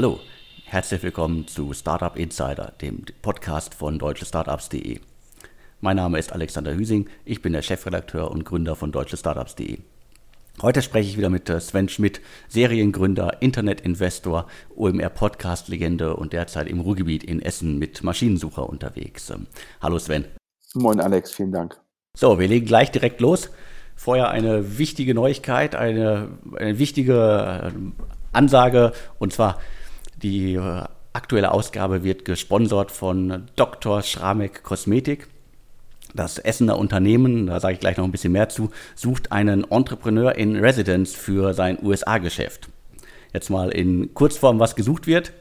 Hallo, herzlich willkommen zu Startup Insider, dem Podcast von deutschestartups.de. Mein Name ist Alexander Hüsing, ich bin der Chefredakteur und Gründer von deutschestartups.de. Heute spreche ich wieder mit äh, Sven Schmidt, Seriengründer, Internetinvestor, OMR-Podcast-Legende und derzeit im Ruhrgebiet in Essen mit Maschinensucher unterwegs. Ähm, hallo Sven. Moin Alex, vielen Dank. So, wir legen gleich direkt los. Vorher eine wichtige Neuigkeit, eine, eine wichtige äh, Ansage und zwar die äh, aktuelle Ausgabe wird gesponsert von Dr. Schramek Kosmetik. Das Essener Unternehmen, da sage ich gleich noch ein bisschen mehr zu, sucht einen Entrepreneur in Residence für sein USA-Geschäft. Jetzt mal in Kurzform, was gesucht wird.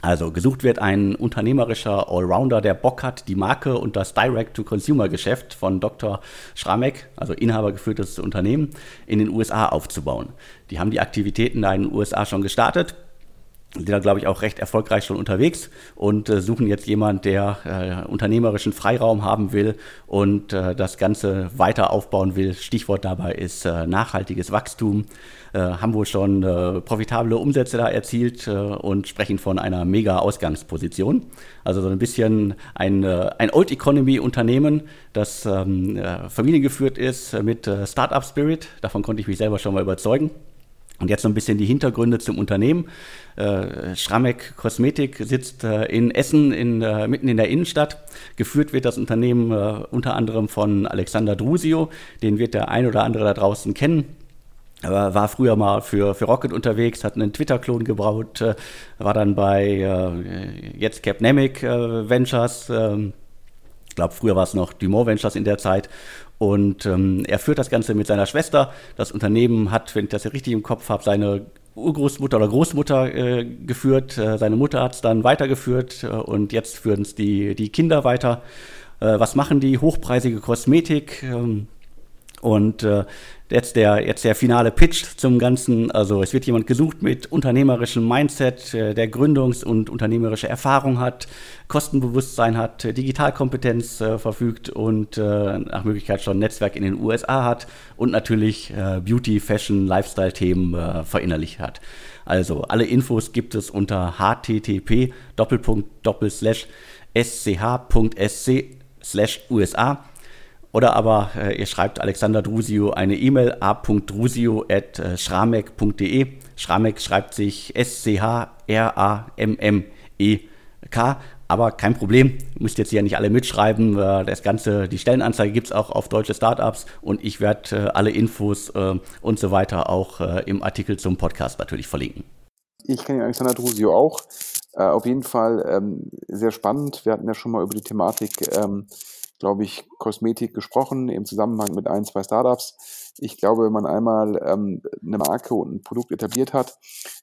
Also gesucht wird ein unternehmerischer Allrounder, der Bock hat, die Marke und das Direct-to-Consumer-Geschäft von Dr. Schramek, also inhabergeführtes Unternehmen, in den USA aufzubauen. Die haben die Aktivitäten da in den USA schon gestartet sind da, glaube ich, auch recht erfolgreich schon unterwegs und äh, suchen jetzt jemanden, der äh, unternehmerischen Freiraum haben will und äh, das Ganze weiter aufbauen will. Stichwort dabei ist äh, nachhaltiges Wachstum. Äh, haben wohl schon äh, profitable Umsätze da erzielt und sprechen von einer mega Ausgangsposition. Also so ein bisschen ein, ein Old Economy Unternehmen, das ähm, familiengeführt ist mit Startup Spirit. Davon konnte ich mich selber schon mal überzeugen. Und jetzt so ein bisschen die Hintergründe zum Unternehmen. Äh, Schramek Kosmetik sitzt äh, in Essen, in, mitten in der Innenstadt. Geführt wird das Unternehmen äh, unter anderem von Alexander Drusio. Den wird der ein oder andere da draußen kennen. War früher mal für, für Rocket unterwegs, hat einen Twitter-Klon gebaut, äh, war dann bei jetzt Capnemic Ventures. Ähm, ich glaube, früher war es noch Dumont Ventures in der Zeit und ähm, er führt das Ganze mit seiner Schwester. Das Unternehmen hat, wenn ich das richtig im Kopf habe, seine Urgroßmutter oder Großmutter äh, geführt. Äh, seine Mutter hat es dann weitergeführt äh, und jetzt führen es die, die Kinder weiter. Äh, was machen die? Hochpreisige Kosmetik. Ähm, und äh, jetzt, der, jetzt der finale Pitch zum Ganzen. Also es wird jemand gesucht mit unternehmerischem Mindset, äh, der Gründungs- und unternehmerische Erfahrung hat, Kostenbewusstsein hat, Digitalkompetenz äh, verfügt und äh, nach Möglichkeit schon Netzwerk in den USA hat und natürlich äh, Beauty, Fashion, Lifestyle-Themen äh, verinnerlicht hat. Also alle Infos gibt es unter http sch.sc slash USA oder aber äh, ihr schreibt Alexander Drusio eine E-Mail a.drusio.schramek.de. Schramek schreibt sich S-C-H-R-A-M-M-E-K. Aber kein Problem, ihr müsst jetzt hier nicht alle mitschreiben. Äh, das Ganze, die Stellenanzeige gibt es auch auf deutsche Startups und ich werde äh, alle Infos äh, und so weiter auch äh, im Artikel zum Podcast natürlich verlinken. Ich kenne Alexander Drusio auch. Äh, auf jeden Fall ähm, sehr spannend. Wir hatten ja schon mal über die Thematik ähm, glaube ich, Kosmetik gesprochen im Zusammenhang mit ein, zwei Startups. Ich glaube, wenn man einmal ähm, eine Marke und ein Produkt etabliert hat,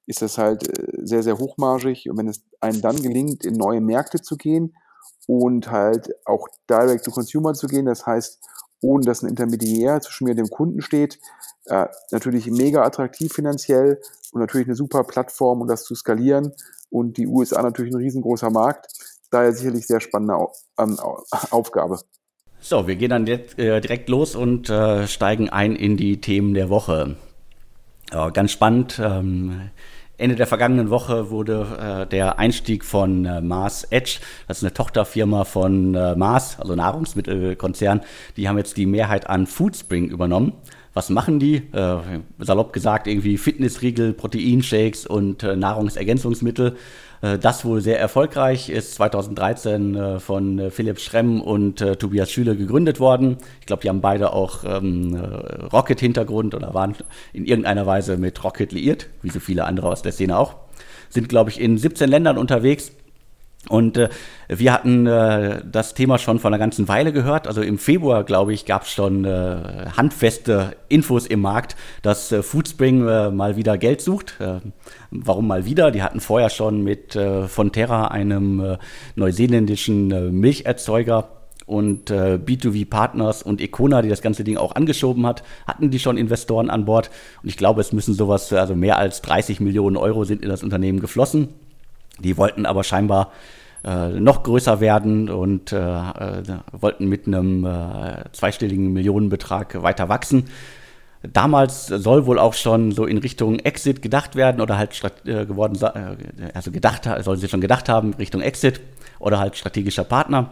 ist das halt äh, sehr, sehr hochmargig. Und wenn es einem dann gelingt, in neue Märkte zu gehen und halt auch direct to consumer zu gehen, das heißt, ohne dass ein Intermediär zwischen mir und dem Kunden steht, äh, natürlich mega attraktiv finanziell und natürlich eine super Plattform, um das zu skalieren. Und die USA natürlich ein riesengroßer Markt daher sicherlich sehr spannende ähm, Aufgabe. So, wir gehen dann jetzt, äh, direkt los und äh, steigen ein in die Themen der Woche. Ja, ganz spannend. Ähm, Ende der vergangenen Woche wurde äh, der Einstieg von äh, Mars Edge, das ist eine Tochterfirma von äh, Mars, also Nahrungsmittelkonzern, die haben jetzt die Mehrheit an Foodspring übernommen. Was machen die? Äh, salopp gesagt, irgendwie Fitnessriegel, Proteinshakes und äh, Nahrungsergänzungsmittel. Äh, das wohl sehr erfolgreich ist 2013 äh, von äh, Philipp Schremm und Tobias Schüler gegründet worden. Ich glaube, die haben beide auch ähm, Rocket-Hintergrund oder waren in irgendeiner Weise mit Rocket liiert, wie so viele andere aus der Szene auch. Sind, glaube ich, in 17 Ländern unterwegs und äh, wir hatten äh, das Thema schon vor einer ganzen Weile gehört. Also im Februar, glaube ich, gab es schon äh, handfeste Infos im Markt, dass äh, Foodspring äh, mal wieder Geld sucht. Äh, warum mal wieder? Die hatten vorher schon mit äh, Fonterra, einem äh, neuseeländischen äh, Milcherzeuger, und äh, B2B Partners und Econa, die das ganze Ding auch angeschoben hat, hatten die schon Investoren an Bord. Und ich glaube, es müssen sowas, also mehr als 30 Millionen Euro sind in das Unternehmen geflossen. Die wollten aber scheinbar äh, noch größer werden und äh, äh, wollten mit einem äh, zweistelligen Millionenbetrag weiter wachsen. Damals soll wohl auch schon so in Richtung Exit gedacht werden oder halt äh, geworden, also gedacht, sollen sie schon gedacht haben, Richtung Exit oder halt strategischer Partner.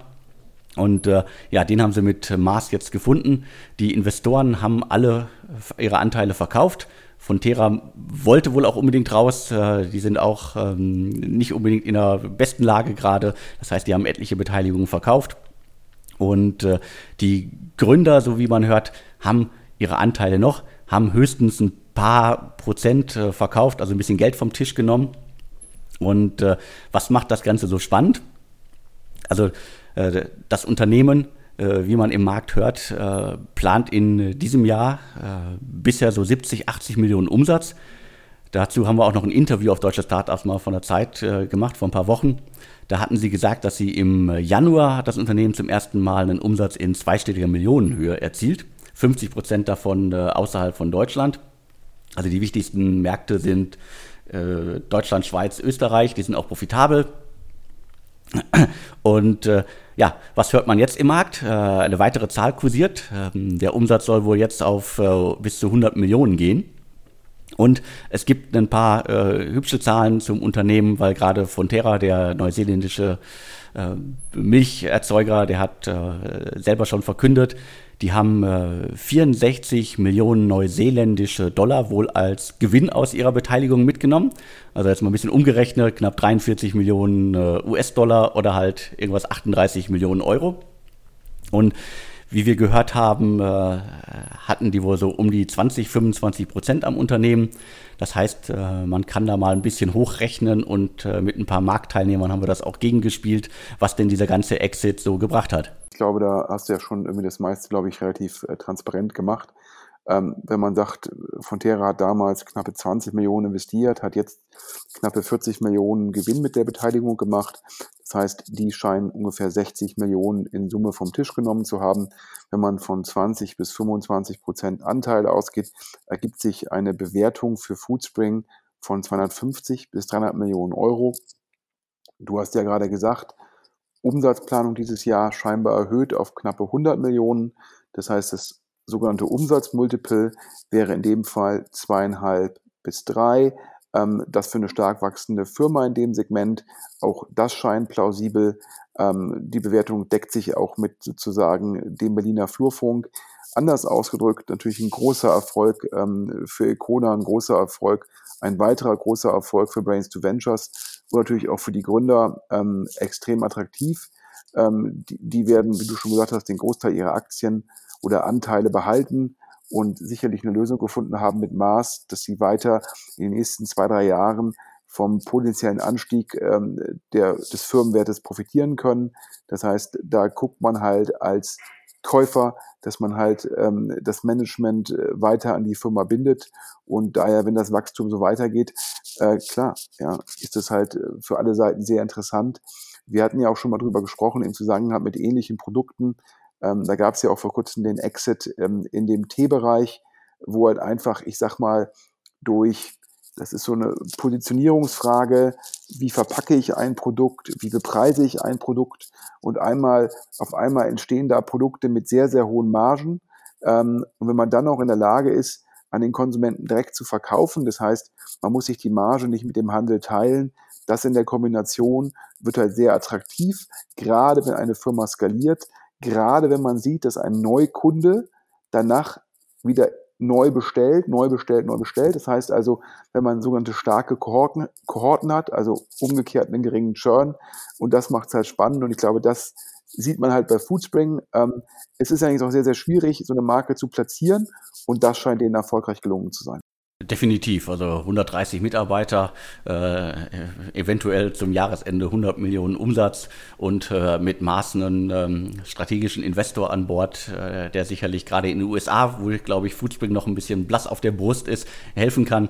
Und äh, ja, den haben sie mit Mars jetzt gefunden. Die Investoren haben alle ihre Anteile verkauft. Fonterra wollte wohl auch unbedingt raus. Äh, die sind auch ähm, nicht unbedingt in der besten Lage gerade. Das heißt, die haben etliche Beteiligungen verkauft. Und äh, die Gründer, so wie man hört, haben ihre Anteile noch, haben höchstens ein paar Prozent äh, verkauft, also ein bisschen Geld vom Tisch genommen. Und was macht das Ganze so spannend? Also das Unternehmen, wie man im Markt hört, äh, plant in diesem Jahr bisher so 70, 80 Millionen Umsatz. Dazu haben wir auch noch ein Interview auf Deutsche Startups mal von der Zeit gemacht, vor ein paar Wochen. Da hatten sie gesagt, dass sie im Januar hat das Unternehmen zum ersten Mal einen Umsatz in zweistelliger Millionenhöhe erzielt. 50 Prozent davon außerhalb von Deutschland. Also die wichtigsten Märkte sind Deutschland, Schweiz, Österreich. Die sind auch profitabel. Und äh, ja, was hört man jetzt im Markt? Äh, eine weitere Zahl kursiert. Ähm, der Umsatz soll wohl jetzt auf äh, bis zu 100 Millionen gehen. Und es gibt ein paar äh, hübsche Zahlen zum Unternehmen, weil gerade Fonterra, der neuseeländische äh, Milcherzeuger, der hat äh, selber schon verkündet, die haben äh, 64 Millionen neuseeländische Dollar wohl als Gewinn aus ihrer Beteiligung mitgenommen. Also jetzt mal ein bisschen umgerechnet, knapp 43 Millionen äh, US-Dollar oder halt irgendwas 38 Millionen Euro. Und wie wir gehört haben, äh, hatten die wohl so um die 20, 25 Prozent am Unternehmen. Das heißt, äh, man kann da mal ein bisschen hochrechnen und äh, mit ein paar Marktteilnehmern haben wir das auch gegengespielt, was denn dieser ganze Exit so gebracht hat. Ich glaube, da hast du ja schon irgendwie das meiste, glaube ich, relativ äh, transparent gemacht. Ähm, wenn man sagt, Fonterra hat damals knappe 20 Millionen investiert, hat jetzt knappe 40 Millionen Gewinn mit der Beteiligung gemacht. Das heißt, die scheinen ungefähr 60 Millionen in Summe vom Tisch genommen zu haben. Wenn man von 20 bis 25 Prozent Anteil ausgeht, ergibt sich eine Bewertung für Foodspring von 250 bis 300 Millionen Euro. Du hast ja gerade gesagt, Umsatzplanung dieses Jahr scheinbar erhöht auf knappe 100 Millionen. Das heißt, das sogenannte Umsatzmultiple wäre in dem Fall zweieinhalb bis drei. Ähm, das für eine stark wachsende Firma in dem Segment. Auch das scheint plausibel. Ähm, die Bewertung deckt sich auch mit sozusagen dem Berliner Flurfunk. Anders ausgedrückt, natürlich ein großer Erfolg ähm, für Icona, ein großer Erfolg, ein weiterer großer Erfolg für Brains to Ventures und natürlich auch für die Gründer ähm, extrem attraktiv. Ähm, die, die werden, wie du schon gesagt hast, den Großteil ihrer Aktien oder Anteile behalten und sicherlich eine Lösung gefunden haben mit Mars, dass sie weiter in den nächsten zwei, drei Jahren vom potenziellen Anstieg ähm, der, des Firmenwertes profitieren können. Das heißt, da guckt man halt als Käufer, dass man halt ähm, das Management äh, weiter an die Firma bindet. Und daher, wenn das Wachstum so weitergeht, äh, klar, ja, ist das halt äh, für alle Seiten sehr interessant. Wir hatten ja auch schon mal drüber gesprochen im Zusammenhang mit ähnlichen Produkten. Ähm, da gab es ja auch vor kurzem den Exit ähm, in dem T-Bereich, wo halt einfach, ich sag mal, durch das ist so eine Positionierungsfrage, wie verpacke ich ein Produkt, wie bepreise ich ein Produkt? Und einmal auf einmal entstehen da Produkte mit sehr, sehr hohen Margen. Ähm, und wenn man dann auch in der Lage ist, an den Konsumenten direkt zu verkaufen, das heißt, man muss sich die Marge nicht mit dem Handel teilen, das in der Kombination wird halt sehr attraktiv, gerade wenn eine Firma skaliert, gerade wenn man sieht, dass ein Neukunde danach wieder neu bestellt, neu bestellt, neu bestellt. Das heißt also, wenn man sogenannte starke Kohorten, Kohorten hat, also umgekehrt einen geringen Churn, und das macht es halt spannend. Und ich glaube, das sieht man halt bei Foodspring. Ähm, es ist eigentlich auch sehr, sehr schwierig, so eine Marke zu platzieren, und das scheint denen erfolgreich gelungen zu sein. Definitiv, also 130 Mitarbeiter, äh, eventuell zum Jahresende 100 Millionen Umsatz und äh, mit Maßen einen ähm, strategischen Investor an Bord, äh, der sicherlich gerade in den USA, wo, glaube ich, Foodspring noch ein bisschen blass auf der Brust ist, helfen kann.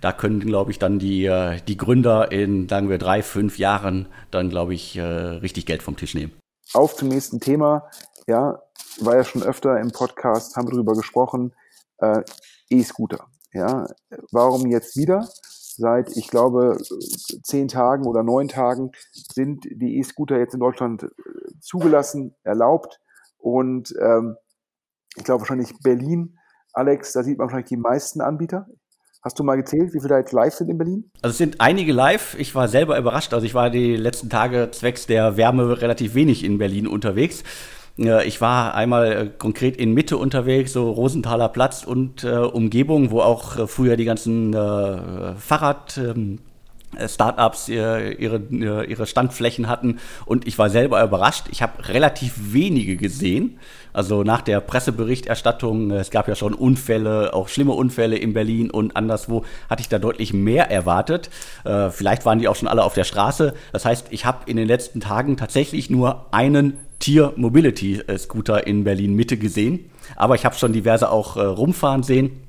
Da können, glaube ich, dann die, äh, die Gründer in, sagen wir, drei, fünf Jahren dann, glaube ich, äh, richtig Geld vom Tisch nehmen. Auf zum nächsten Thema. Ja, war ja schon öfter im Podcast, haben wir darüber gesprochen. Äh, E-Scooter. Ja, warum jetzt wieder? Seit, ich glaube, zehn Tagen oder neun Tagen sind die E-Scooter jetzt in Deutschland äh, zugelassen, erlaubt. Und ähm, ich glaube wahrscheinlich Berlin Alex, da sieht man wahrscheinlich die meisten Anbieter. Hast du mal gezählt, wie viele da jetzt live sind in Berlin? Also es sind einige live. Ich war selber überrascht. Also ich war die letzten Tage zwecks der Wärme relativ wenig in Berlin unterwegs. Ich war einmal äh, konkret in Mitte unterwegs, so Rosenthaler Platz und äh, Umgebung, wo auch äh, früher die ganzen Fahrrad... Ähm, Startups ihre, ihre Standflächen hatten und ich war selber überrascht. Ich habe relativ wenige gesehen. Also nach der Presseberichterstattung, es gab ja schon Unfälle, auch schlimme Unfälle in Berlin und anderswo, hatte ich da deutlich mehr erwartet. Vielleicht waren die auch schon alle auf der Straße. Das heißt, ich habe in den letzten Tagen tatsächlich nur einen Tier Mobility äh, Scooter in Berlin Mitte gesehen, aber ich habe schon diverse auch äh, rumfahren sehen.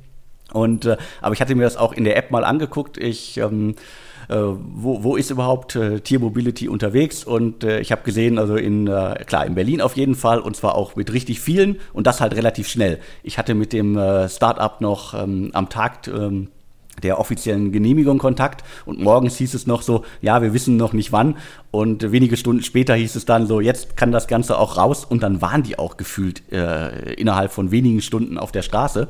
Und äh, aber ich hatte mir das auch in der App mal angeguckt. Ich ähm, äh, wo, wo ist überhaupt äh, Tier Mobility unterwegs? Und äh, ich habe gesehen, also in, äh, klar, in Berlin auf jeden Fall und zwar auch mit richtig vielen und das halt relativ schnell. Ich hatte mit dem äh, Startup noch ähm, am Tag ähm, der offiziellen Genehmigung Kontakt. Und morgens hieß es noch so, ja, wir wissen noch nicht wann. Und wenige Stunden später hieß es dann so, jetzt kann das Ganze auch raus. Und dann waren die auch gefühlt äh, innerhalb von wenigen Stunden auf der Straße.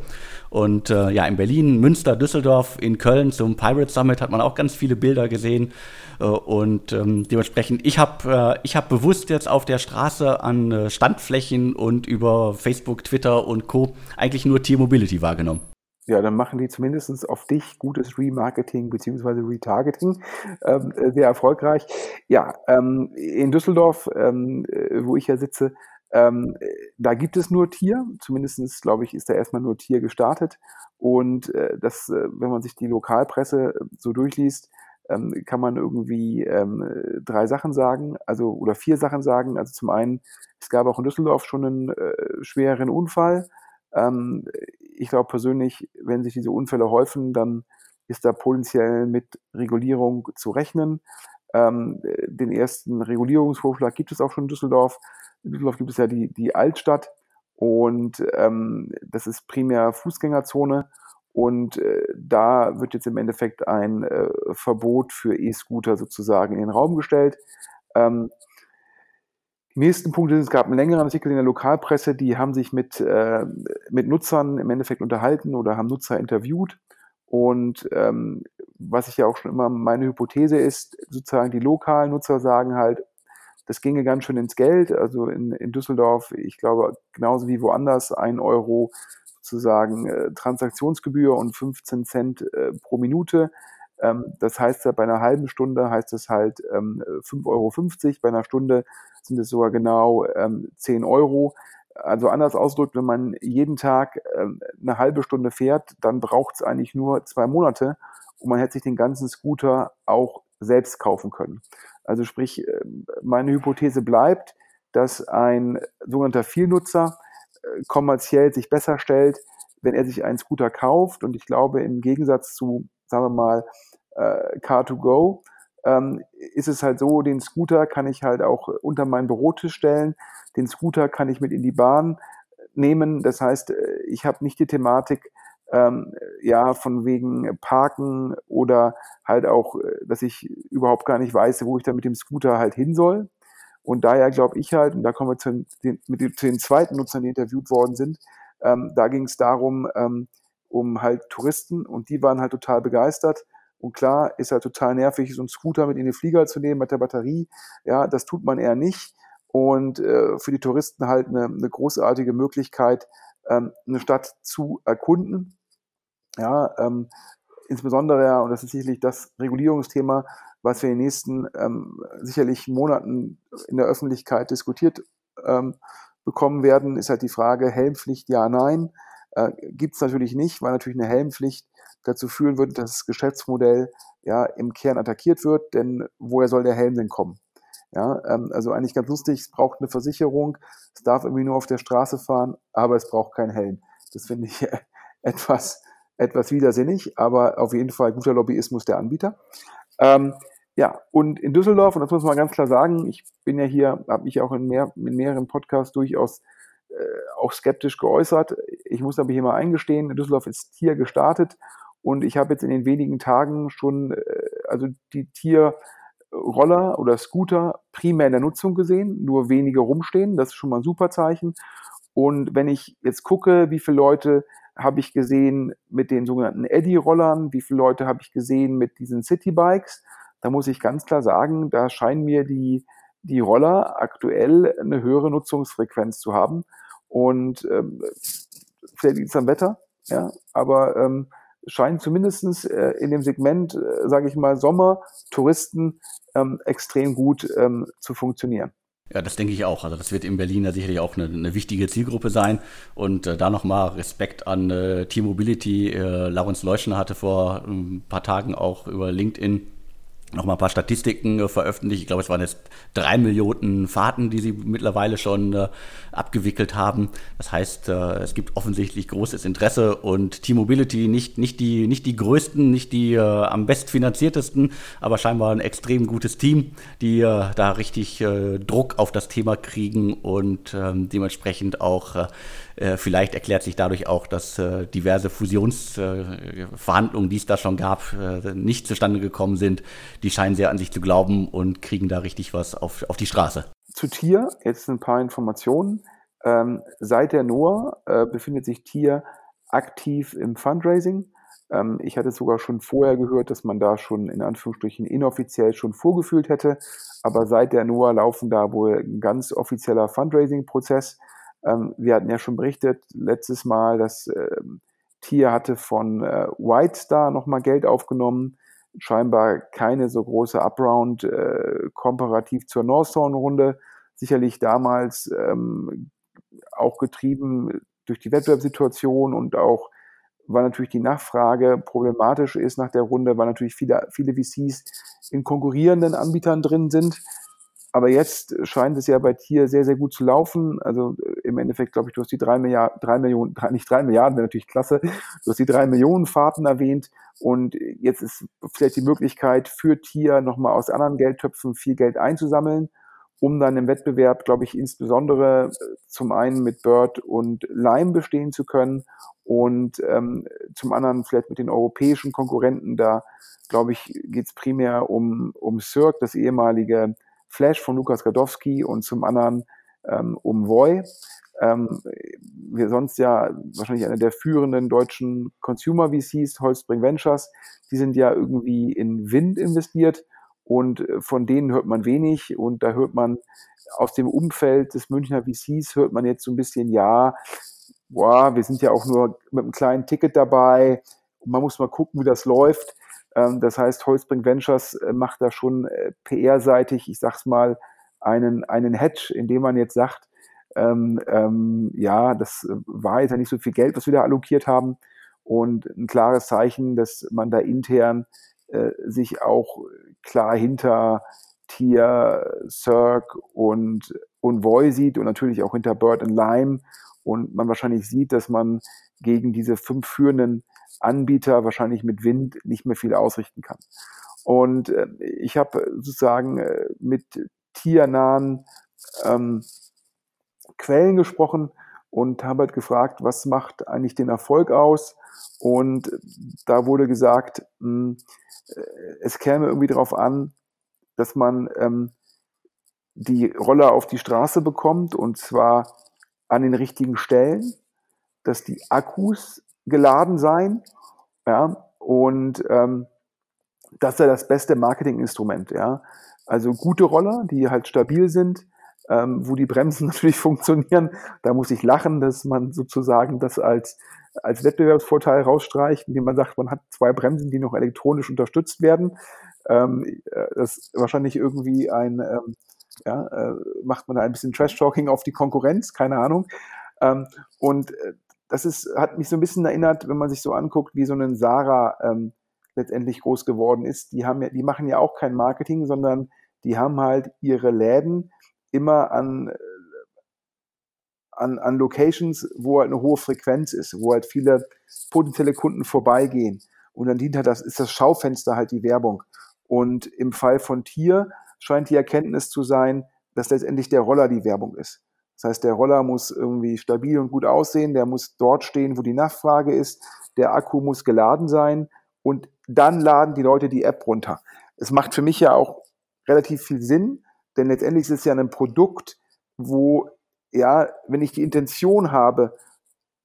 Und äh, ja, in Berlin, Münster, Düsseldorf, in Köln zum Pirate Summit hat man auch ganz viele Bilder gesehen. Äh, und ähm, dementsprechend, ich habe äh, ich hab bewusst jetzt auf der Straße an äh, Standflächen und über Facebook, Twitter und Co. eigentlich nur Tier Mobility wahrgenommen. Ja, dann machen die zumindest auf dich gutes Remarketing bzw. Retargeting ähm, äh, sehr erfolgreich. Ja, ähm, in Düsseldorf, ähm, äh, wo ich ja sitze, ähm, da gibt es nur Tier. Zumindest, glaube ich, ist da erstmal nur Tier gestartet. Und äh, das, äh, wenn man sich die Lokalpresse so durchliest, ähm, kann man irgendwie ähm, drei Sachen sagen, also oder vier Sachen sagen. Also zum einen, es gab auch in Düsseldorf schon einen äh, schweren Unfall. Ähm, ich glaube persönlich, wenn sich diese Unfälle häufen, dann ist da potenziell mit Regulierung zu rechnen. Ähm, den ersten Regulierungsvorschlag gibt es auch schon in Düsseldorf. In Düsseldorf gibt es ja die, die Altstadt und ähm, das ist primär Fußgängerzone. Und äh, da wird jetzt im Endeffekt ein äh, Verbot für E-Scooter sozusagen in den Raum gestellt. Ähm, nächsten Punkt ist, es gab einen längeren Artikel in der Lokalpresse, die haben sich mit, äh, mit Nutzern im Endeffekt unterhalten oder haben Nutzer interviewt. Und ähm, was ich ja auch schon immer meine Hypothese ist, sozusagen die lokalen Nutzer sagen halt, das ginge ganz schön ins Geld. Also in, in Düsseldorf, ich glaube, genauso wie woanders, ein Euro sozusagen äh, Transaktionsgebühr und 15 Cent äh, pro Minute. Ähm, das heißt bei einer halben Stunde heißt es halt ähm, 5,50 Euro, bei einer Stunde sind es sogar genau ähm, 10 Euro. Also anders ausgedrückt, wenn man jeden Tag ähm, eine halbe Stunde fährt, dann braucht es eigentlich nur zwei Monate und man hätte sich den ganzen Scooter auch selbst kaufen können. Also sprich, ähm, meine Hypothese bleibt, dass ein sogenannter Vielnutzer äh, kommerziell sich besser stellt, wenn er sich einen Scooter kauft. Und ich glaube, im Gegensatz zu, sagen wir mal, äh, Car2Go, ähm, ist es halt so, den Scooter kann ich halt auch unter meinen Bürotisch stellen, den Scooter kann ich mit in die Bahn nehmen. Das heißt, äh, ich habe nicht die Thematik, ähm, ja, von wegen Parken oder halt auch, äh, dass ich überhaupt gar nicht weiß, wo ich da mit dem Scooter halt hin soll. Und daher glaube ich halt, und da kommen wir zu den, mit den, zu den zweiten Nutzern, die interviewt worden sind, ähm, da ging es darum, ähm, um halt Touristen und die waren halt total begeistert, und klar, ist halt total nervig, so einen Scooter mit in den Flieger zu nehmen mit der Batterie. Ja, das tut man eher nicht. Und äh, für die Touristen halt eine, eine großartige Möglichkeit, ähm, eine Stadt zu erkunden. Ja, ähm, insbesondere, und das ist sicherlich das Regulierungsthema, was wir in den nächsten ähm, sicherlich Monaten in der Öffentlichkeit diskutiert ähm, bekommen werden, ist halt die Frage Helmpflicht, ja, nein. Äh, Gibt es natürlich nicht, weil natürlich eine Helmpflicht dazu führen würde, dass das Geschäftsmodell ja im Kern attackiert wird, denn woher soll der Helm denn kommen? Ja, ähm, also eigentlich ganz lustig, es braucht eine Versicherung, es darf irgendwie nur auf der Straße fahren, aber es braucht keinen Helm. Das finde ich etwas, etwas widersinnig, aber auf jeden Fall guter Lobbyismus der Anbieter. Ähm, ja, und in Düsseldorf, und das muss man ganz klar sagen, ich bin ja hier, habe mich auch in, mehr, in mehreren Podcasts durchaus auch skeptisch geäußert. Ich muss aber hier mal eingestehen, in Düsseldorf ist hier gestartet und ich habe jetzt in den wenigen Tagen schon äh, also die Tierroller oder Scooter primär in der Nutzung gesehen, nur wenige rumstehen. Das ist schon mal ein super Zeichen. Und wenn ich jetzt gucke, wie viele Leute habe ich gesehen mit den sogenannten Eddy-Rollern? Wie viele Leute habe ich gesehen mit diesen City-Bikes? Da muss ich ganz klar sagen, da scheinen mir die, die Roller aktuell eine höhere Nutzungsfrequenz zu haben. Und ähm, vielleicht liegt es am Wetter, ja, aber ähm, scheint zumindest äh, in dem Segment, äh, sage ich mal, Sommer, Touristen ähm, extrem gut ähm, zu funktionieren. Ja, das denke ich auch. Also das wird in Berlin ja sicherlich auch eine, eine wichtige Zielgruppe sein. Und äh, da nochmal Respekt an äh, T-Mobility. Äh, Laurens Leuschner hatte vor ein paar Tagen auch über LinkedIn noch mal ein paar Statistiken äh, veröffentlicht. Ich glaube, es waren jetzt drei Millionen Fahrten, die sie mittlerweile schon äh, abgewickelt haben. Das heißt, äh, es gibt offensichtlich großes Interesse und T-Mobility nicht, nicht, die, nicht die größten, nicht die äh, am bestfinanziertesten, aber scheinbar ein extrem gutes Team, die äh, da richtig äh, Druck auf das Thema kriegen und ähm, dementsprechend auch vielleicht erklärt sich dadurch auch, dass diverse Fusionsverhandlungen, die es da schon gab, nicht zustande gekommen sind. Die scheinen sehr an sich zu glauben und kriegen da richtig was auf, auf die Straße. Zu Tier, jetzt ein paar Informationen. Ähm, seit der NOAA äh, befindet sich Tier aktiv im Fundraising. Ähm, ich hatte sogar schon vorher gehört, dass man da schon in Anführungsstrichen inoffiziell schon vorgefühlt hätte. Aber seit der NOAA laufen da wohl ein ganz offizieller Fundraising-Prozess. Ähm, wir hatten ja schon berichtet letztes Mal, dass ähm, Tier hatte von äh, White Star nochmal Geld aufgenommen. Scheinbar keine so große Upround äh, komparativ zur Northzone-Runde. Sicherlich damals ähm, auch getrieben durch die Wettbewerbssituation und auch weil natürlich die Nachfrage problematisch ist nach der Runde, weil natürlich viele, viele VCs in konkurrierenden Anbietern drin sind. Aber jetzt scheint es ja bei Tier sehr, sehr gut zu laufen. Also äh, im Endeffekt, glaube ich, du hast die drei Milliarden, drei Millionen, nicht drei Milliarden, wäre natürlich klasse. Du hast die drei Millionen Fahrten erwähnt. Und jetzt ist vielleicht die Möglichkeit für Tier nochmal aus anderen Geldtöpfen viel Geld einzusammeln, um dann im Wettbewerb, glaube ich, insbesondere äh, zum einen mit Bird und Lime bestehen zu können und ähm, zum anderen vielleicht mit den europäischen Konkurrenten. Da, glaube ich, geht es primär um, um Cirque, das ehemalige Flash von Lukas Gadowski und zum anderen ähm, um Voy. Ähm, wir sonst ja wahrscheinlich einer der führenden deutschen Consumer VCs, Holzbring Ventures, die sind ja irgendwie in Wind investiert und äh, von denen hört man wenig und da hört man aus dem Umfeld des Münchner VCs hört man jetzt so ein bisschen, ja, boah, wir sind ja auch nur mit einem kleinen Ticket dabei, man muss mal gucken, wie das läuft. Ähm, das heißt, Holzbring Ventures äh, macht da schon äh, PR-seitig, ich sag's mal, einen, einen Hedge, indem man jetzt sagt, ähm, ähm, ja, das war jetzt ja nicht so viel Geld, was wir da allokiert haben. Und ein klares Zeichen, dass man da intern äh, sich auch klar hinter Tier, Cirque und, und Voy sieht und natürlich auch hinter Bird and Lime. Und man wahrscheinlich sieht, dass man gegen diese fünf führenden Anbieter wahrscheinlich mit Wind nicht mehr viel ausrichten kann. Und äh, ich habe sozusagen äh, mit tiernahen ähm, Quellen gesprochen und habe halt gefragt, was macht eigentlich den Erfolg aus? Und da wurde gesagt, mh, hm, äh, es käme irgendwie darauf an, dass man ähm, die Roller auf die Straße bekommt und zwar an den richtigen Stellen, dass die Akkus geladen sein. Ja, und ähm, das ist ja das beste Marketinginstrument. Ja. Also gute Roller, die halt stabil sind, ähm, wo die Bremsen natürlich funktionieren. Da muss ich lachen, dass man sozusagen das als, als Wettbewerbsvorteil rausstreicht, indem man sagt, man hat zwei Bremsen, die noch elektronisch unterstützt werden. Ähm, äh, das ist wahrscheinlich irgendwie ein, ähm, ja, äh, macht man da ein bisschen Trash-Talking auf die Konkurrenz, keine Ahnung. Ähm, und äh, das ist, hat mich so ein bisschen erinnert, wenn man sich so anguckt, wie so ein Sarah ähm, letztendlich groß geworden ist. Die haben ja, die machen ja auch kein Marketing, sondern die haben halt ihre Läden immer an, äh, an, an Locations, wo halt eine hohe Frequenz ist, wo halt viele potenzielle Kunden vorbeigehen. Und dann dient halt das, ist das Schaufenster halt die Werbung. Und im Fall von Tier scheint die Erkenntnis zu sein, dass letztendlich der Roller die Werbung ist. Das heißt, der Roller muss irgendwie stabil und gut aussehen, der muss dort stehen, wo die Nachfrage ist, der Akku muss geladen sein und dann laden die Leute die App runter. Es macht für mich ja auch relativ viel Sinn, denn letztendlich ist es ja ein Produkt, wo, ja, wenn ich die Intention habe,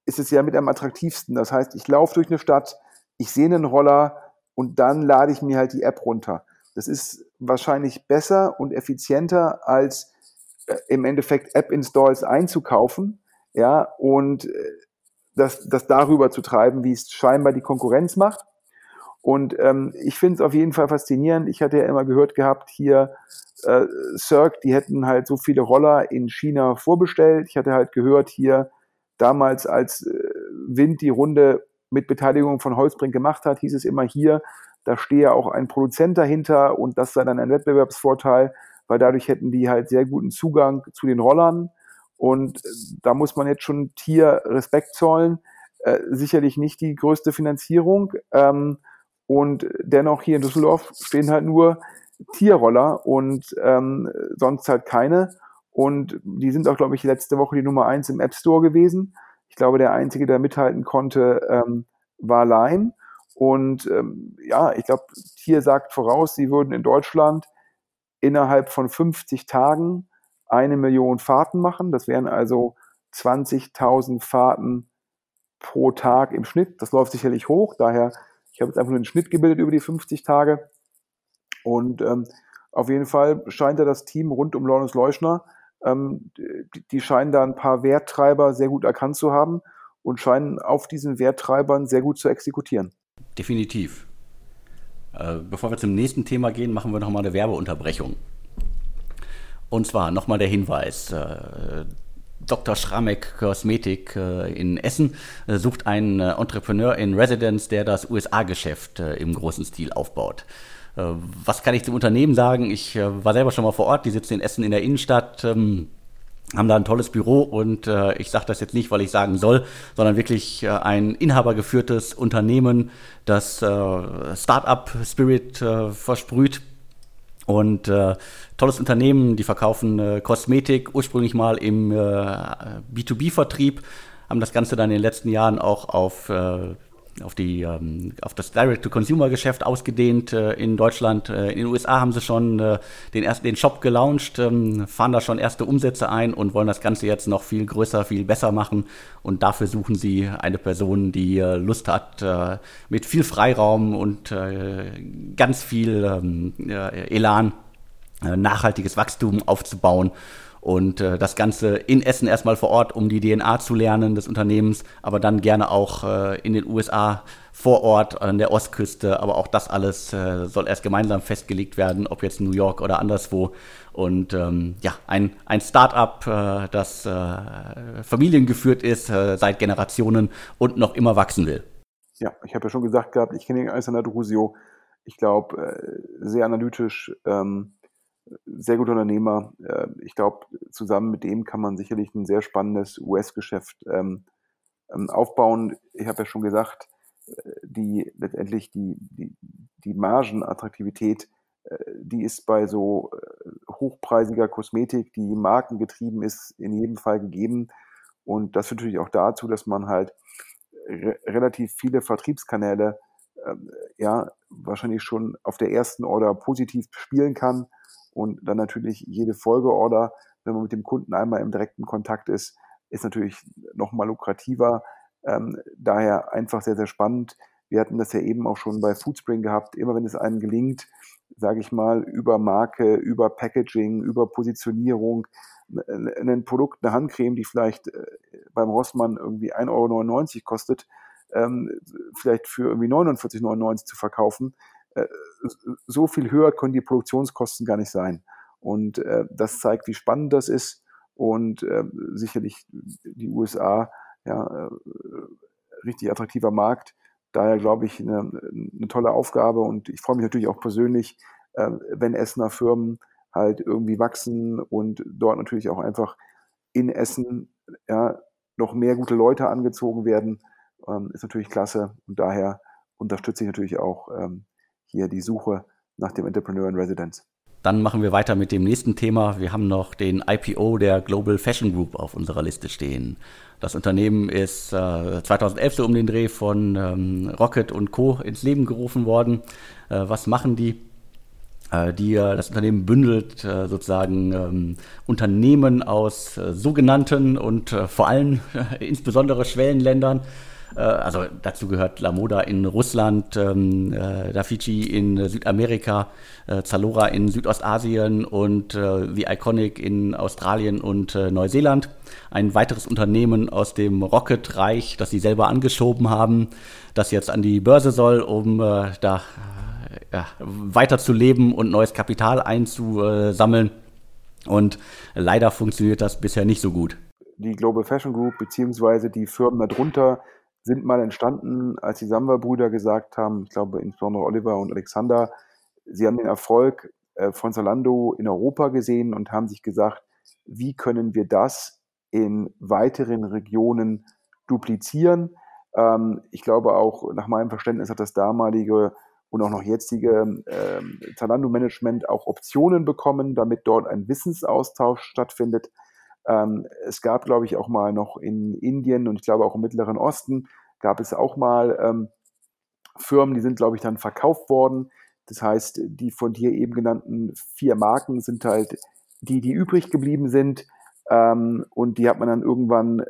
ist es ja mit am attraktivsten. Das heißt, ich laufe durch eine Stadt, ich sehe einen Roller und dann lade ich mir halt die App runter. Das ist wahrscheinlich besser und effizienter als im Endeffekt App-Installs einzukaufen, ja, und äh, das, das darüber zu treiben, wie es scheinbar die Konkurrenz macht. Und ähm, ich finde es auf jeden Fall faszinierend. Ich hatte ja immer gehört gehabt, hier äh, Cirque, die hätten halt so viele Roller in China vorbestellt. Ich hatte halt gehört, hier damals, als äh, Wind die Runde mit Beteiligung von Holzbrink gemacht hat, hieß es immer hier, da stehe auch ein Produzent dahinter und das sei dann ein Wettbewerbsvorteil, weil dadurch hätten die halt sehr guten Zugang zu den Rollern. Und äh, da muss man jetzt schon Tier Respekt zollen. Äh, sicherlich nicht die größte Finanzierung. Ähm, und dennoch hier in Düsseldorf stehen halt nur Tierroller und ähm, sonst halt keine. Und die sind auch, glaube ich, letzte Woche die Nummer eins im App Store gewesen. Ich glaube, der einzige, der mithalten konnte, ähm, war Lime. Und ähm, ja, ich glaube, Tier sagt voraus, sie würden in Deutschland innerhalb von 50 Tagen eine Million Fahrten machen. Das wären also 20.000 Fahrten pro Tag im Schnitt. Das läuft sicherlich hoch, daher ich habe jetzt einfach nur einen Schnitt gebildet über die 50 Tage. Und ähm, auf jeden Fall scheint da das Team rund um Lawrence Leuschner, ähm, die, die, scheinen da ein paar Werttreiber sehr gut erkannt zu haben und scheinen auf diesen Werttreibern sehr gut zu exekutieren. Definitiv. Äh, bevor wir zum nächsten Thema gehen, machen wir nochmal eine Werbeunterbrechung. Und zwar nochmal der Hinweis. Äh, Dr. Schramek Kosmetik äh, in Essen sucht einen Entrepreneur in Residence, der das USA-Geschäft im großen Stil aufbaut. was kann ich zum Unternehmen sagen? Ich war selber schon mal vor Ort, die sitzen in Essen in der Innenstadt. Haben da ein tolles Büro und äh, ich sage das jetzt nicht, weil ich sagen soll, sondern wirklich äh, ein inhabergeführtes Unternehmen, das äh, Startup-Spirit versprüht. Und äh, tolles Unternehmen, die verkaufen äh, Kosmetik, ursprünglich mal im äh, B2B-Vertrieb, haben das Ganze dann in den letzten Jahren auch auf äh, auf, die, ähm, auf das Direct-to-Consumer-Geschäft ausgedehnt äh, in Deutschland. Äh, in den USA haben sie schon äh, den, ersten, den Shop gelauncht, ähm, fahren da schon erste Umsätze ein und wollen das Ganze jetzt noch viel größer, viel besser machen. Und dafür suchen sie eine Person, die äh, Lust hat, äh, mit viel Freiraum und äh, ganz viel ähm, Elan nachhaltiges Wachstum aufzubauen und äh, das Ganze in Essen erstmal vor Ort, um die DNA zu lernen des Unternehmens, aber dann gerne auch äh, in den USA vor Ort an der Ostküste. Aber auch das alles äh, soll erst gemeinsam festgelegt werden, ob jetzt New York oder anderswo. Und ähm, ja, ein, ein Start-up, äh, das äh, familiengeführt ist äh, seit Generationen und noch immer wachsen will. Ja, ich habe ja schon gesagt gehabt, ich kenne den Alexander Drusio. Ich glaube, äh, sehr analytisch. Ähm sehr guter Unternehmer. Äh, ich glaube, zusammen mit dem kann man sicherlich ein sehr spannendes US-Geschäft ähm, ähm, aufbauen. Ich habe ja schon gesagt, äh, die letztendlich die, die, die Margenattraktivität, äh, die ist bei so hochpreisiger Kosmetik, die markengetrieben ist, in jedem Fall gegeben. Und das führt natürlich auch dazu, dass man halt re relativ viele Vertriebskanäle ähm, ja wahrscheinlich schon auf der ersten Order positiv spielen kann und dann natürlich jede Folgeorder, wenn man mit dem Kunden einmal im direkten Kontakt ist, ist natürlich nochmal lukrativer. Ähm, daher einfach sehr, sehr spannend. Wir hatten das ja eben auch schon bei Foodspring gehabt. Immer wenn es einem gelingt, sage ich mal, über Marke, über Packaging, über Positionierung, ein Produkt, eine Handcreme, die vielleicht äh, beim Rossmann irgendwie 1,99 Euro kostet, ähm, vielleicht für irgendwie 49,99 Euro zu verkaufen, so viel höher können die Produktionskosten gar nicht sein. Und äh, das zeigt, wie spannend das ist. Und äh, sicherlich die USA, ja, äh, richtig attraktiver Markt. Daher glaube ich eine, eine, tolle Aufgabe. Und ich freue mich natürlich auch persönlich, äh, wenn Essener Firmen halt irgendwie wachsen und dort natürlich auch einfach in Essen ja, noch mehr gute Leute angezogen werden, ähm, ist natürlich klasse. Und daher unterstütze ich natürlich auch ähm, hier die Suche nach dem Entrepreneur in Residence. Dann machen wir weiter mit dem nächsten Thema. Wir haben noch den IPO der Global Fashion Group auf unserer Liste stehen. Das Unternehmen ist äh, 2011 so um den Dreh von ähm, Rocket und Co. ins Leben gerufen worden. Äh, was machen die? äh, die das Unternehmen bündelt äh, sozusagen ähm, Unternehmen aus äh, sogenannten und vor allem insbesondere Schwellenländern. Also dazu gehört Lamoda in Russland, ähm, Dafici in Südamerika, Zalora in Südostasien und The Iconic in Australien und Neuseeland. Ein weiteres Unternehmen aus dem Rocket-Reich, das sie selber angeschoben haben, das jetzt an die Börse soll, um da ja, weiterzuleben und neues Kapital einzusammeln. Und leider funktioniert das bisher nicht so gut. Die Global Fashion Group beziehungsweise die Firmen darunter sind mal entstanden, als die Samba-Brüder gesagt haben, ich glaube insbesondere Oliver und Alexander, sie haben den Erfolg äh, von Zalando in Europa gesehen und haben sich gesagt, wie können wir das in weiteren Regionen duplizieren. Ähm, ich glaube auch, nach meinem Verständnis hat das damalige und auch noch jetzige äh, Zalando-Management auch Optionen bekommen, damit dort ein Wissensaustausch stattfindet. Ähm, es gab, glaube ich, auch mal noch in Indien und ich glaube auch im Mittleren Osten gab es auch mal ähm, Firmen, die sind, glaube ich, dann verkauft worden. Das heißt, die von dir eben genannten vier Marken sind halt die, die übrig geblieben sind. Ähm, und die hat man dann irgendwann äh,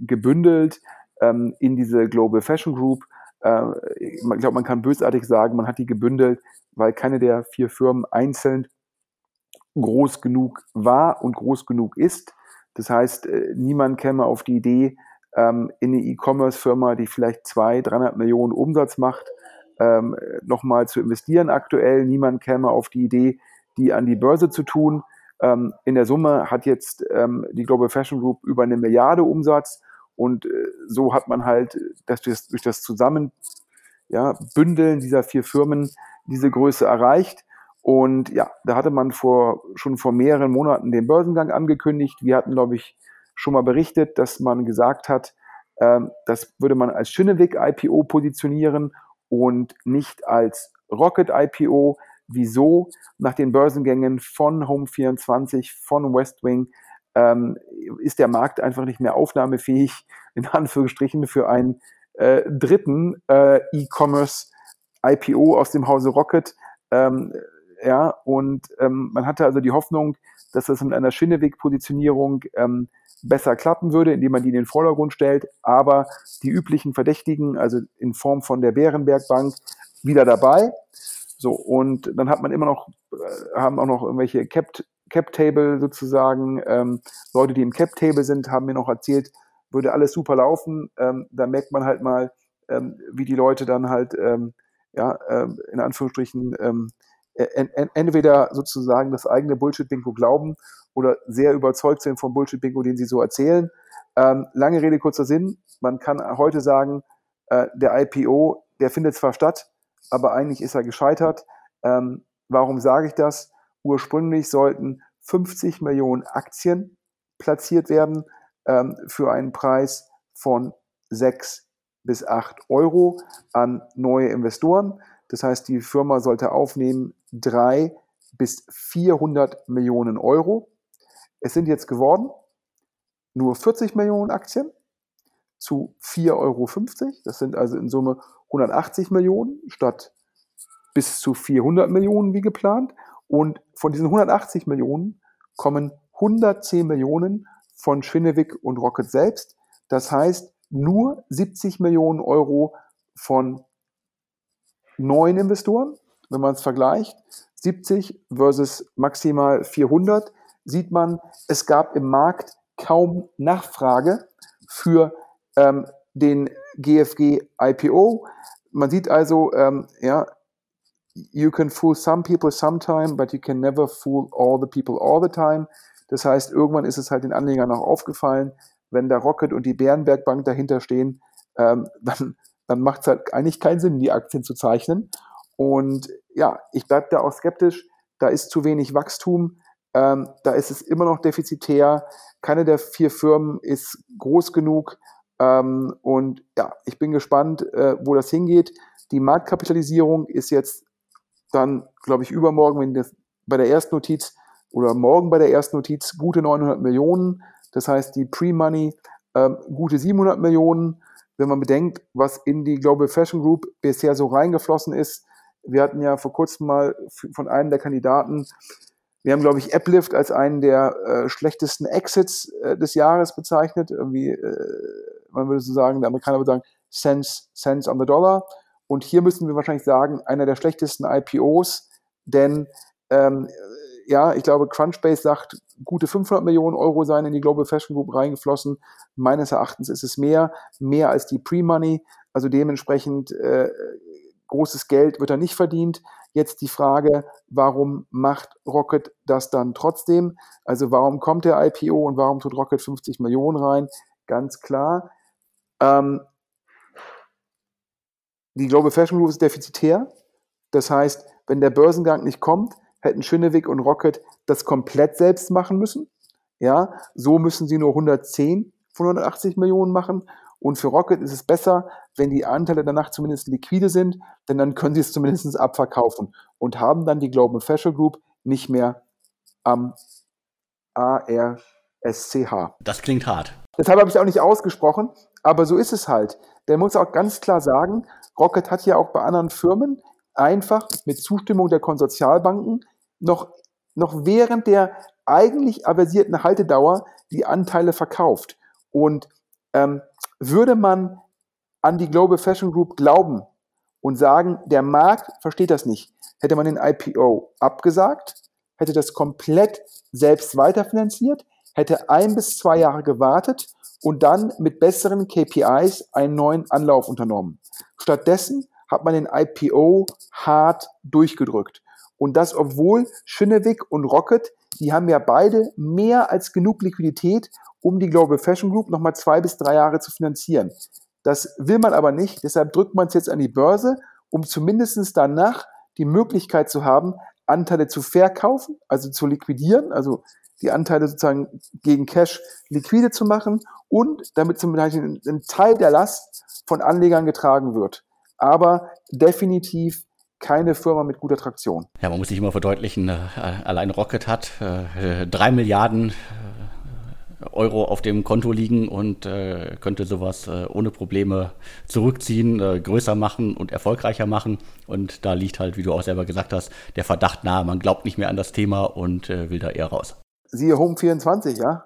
gebündelt ähm, in diese Global Fashion Group äh, ich glaube, man kann bösartig sagen, man hat die gebündelt, weil keine der vier Firmen einzeln groß genug war und groß genug ist. Das heißt, äh, niemand käme auf die Idee, ähm, in eine E-Commerce-Firma, die vielleicht 200, 300 Millionen Umsatz macht, ähm, nochmal zu investieren aktuell. Niemand käme auf die Idee, die an die Börse zu tun. Ähm, in der Summe hat jetzt die Global Fashion Group über eine Milliarde Umsatz und äh, so hat man halt dass das, durch das Zusammen ja, Bündeln dieser vier Firmen diese Größe erreicht. Und ja, da hatte man vor, schon vor mehreren Monaten den Börsengang angekündigt. Wir hatten, glaube ich, schon mal berichtet, dass man gesagt hat, ähm, das würde man als Schönewick IPO positionieren und nicht als Rocket IPO. Wieso? Nach den Börsengängen von Home24, von Westwing ähm, ist der Markt einfach nicht mehr aufnahmefähig, in Anführungsstrichen, für einen äh, dritten äh, E-Commerce IPO aus dem Hause Rocket. Ähm, ja, und ähm, man hatte also die Hoffnung, dass das mit einer Schinneweg-Positionierung ähm, besser klappen würde, indem man die in den Vordergrund stellt, aber die üblichen Verdächtigen, also in Form von der Bärenberg Bank, wieder dabei. So, und dann hat man immer noch, äh, haben auch noch irgendwelche Cap-Table sozusagen. Ähm, Leute, die im Cap-Table sind, haben mir noch erzählt, würde alles super laufen. Ähm, da merkt man halt mal, ähm, wie die Leute dann halt, ähm, ja, ähm, in Anführungsstrichen, ähm, entweder sozusagen das eigene Bullshit-Bingo glauben oder sehr überzeugt sind vom Bullshit-Bingo, den sie so erzählen. lange Rede, kurzer Sinn. Man kann heute sagen, äh, der IPO, der findet zwar statt, aber eigentlich ist er gescheitert. warum sage ich das? Ursprünglich sollten 50 Millionen Aktien platziert werden ähm, für einen Preis von 6 bis 8 Euro an neue Investoren. Das heißt, die Firma sollte aufnehmen 3 bis 400 Millionen Euro. Es sind jetzt geworden nur 40 Millionen Aktien zu 4,50 Euro. Das sind also in Summe 180 Millionen statt bis zu 400 Millionen wie geplant. Und von diesen 180 Millionen kommen 110 Millionen von Schwinnewig und Rocket selbst. Das heißt, nur 70 Millionen Euro von neuen Investoren. Wenn man es vergleicht, 70 versus maximal 400, sieht man, es gab im Markt kaum Nachfrage für ähm, den GFG IPO. Man sieht also, ähm, ja, you can fool some people sometime, but you can never fool all the people all the time. Das heißt, irgendwann ist es halt den Anlegern auch aufgefallen, wenn der Rocket und die Bärenberg Bank dahinter stehen, ähm, dann, dann macht es halt eigentlich keinen Sinn, die Aktien zu zeichnen. Und ja, ich bleibe da auch skeptisch. Da ist zu wenig Wachstum. Ähm, da ist es immer noch defizitär. Keine der vier Firmen ist groß genug. Ähm, und ja, ich bin gespannt, äh, wo das hingeht. Die Marktkapitalisierung ist jetzt dann, glaube ich, übermorgen, wenn das bei der ersten Notiz oder morgen bei der ersten Notiz gute 900 Millionen. Das heißt, die Pre-Money äh, gute 700 Millionen. Wenn man bedenkt, was in die Global Fashion Group bisher so reingeflossen ist, Wir hatten ja vor kurzem mal von einem der Kandidaten, wir haben, glaube ich, Applift als einen der äh, schlechtesten Exits äh, des Jahres bezeichnet. Irgendwie, äh, man würde so sagen, der Amerikaner würde sagen, Cents, Cents on the Dollar. Und hier müssen wir wahrscheinlich sagen, einer der schlechtesten IPOs, denn ähm, ja, ich glaube, Crunchbase sagt, gute 500 Millionen Euro seien in die Global Fashion Group reingeflossen. Meines Erachtens ist es mehr, mehr als die Pre-Money. Also dementsprechend äh, großes Geld wird da nicht verdient. Jetzt die Frage, warum macht Rocket das dann trotzdem? Also warum kommt der IPO und warum tut Rocket 50 Millionen rein? Ganz klar. Ähm, die Global Fashion Group ist defizitär. Das heißt, wenn der Börsengang nicht kommt, hätten Schönewick und Rocket das komplett selbst machen müssen. Ja, so müssen sie nur 110 von 180 Millionen machen. Und für Rocket ist es besser, wenn die Anteile danach zumindest liquide sind, denn dann können sie es zumindest abverkaufen und haben dann die Global Fashion Group nicht mehr am ARSCH. Das klingt hart. Deshalb habe ich es auch nicht ausgesprochen, aber so ist es halt. Der muss auch ganz klar sagen, Rocket hat ja auch bei anderen Firmen einfach mit Zustimmung der Konsortialbanken noch, noch während der eigentlich aversierten Haltedauer die Anteile verkauft. Und ähm, würde man an die Global Fashion Group glauben und sagen, der Markt versteht das nicht, hätte man den IPO abgesagt, hätte das komplett selbst weiterfinanziert, hätte ein bis zwei Jahre gewartet und dann mit besseren KPIs einen neuen Anlauf unternommen. Stattdessen hat man den IPO hart durchgedrückt. Und das, obwohl Schönewick und Rocket, die haben ja beide mehr als genug Liquidität, um die Global Fashion Group nochmal zwei bis drei Jahre zu finanzieren. Das will man aber nicht, deshalb drückt man es jetzt an die Börse, um zumindest danach die Möglichkeit zu haben, Anteile zu verkaufen, also zu liquidieren, also die Anteile sozusagen gegen Cash liquide zu machen und damit zum Beispiel ein Teil der Last von Anlegern getragen wird. Aber definitiv keine Firma mit guter Traktion. Ja, man muss sich immer verdeutlichen, äh, allein Rocket hat äh, drei Milliarden äh, Euro auf dem Konto liegen und äh, könnte sowas äh, ohne Probleme zurückziehen, äh, größer machen und erfolgreicher machen. Und da liegt halt, wie du auch selber gesagt hast, der Verdacht nahe. Man glaubt nicht mehr an das Thema und will da eher raus. Siehe Home 24, ja.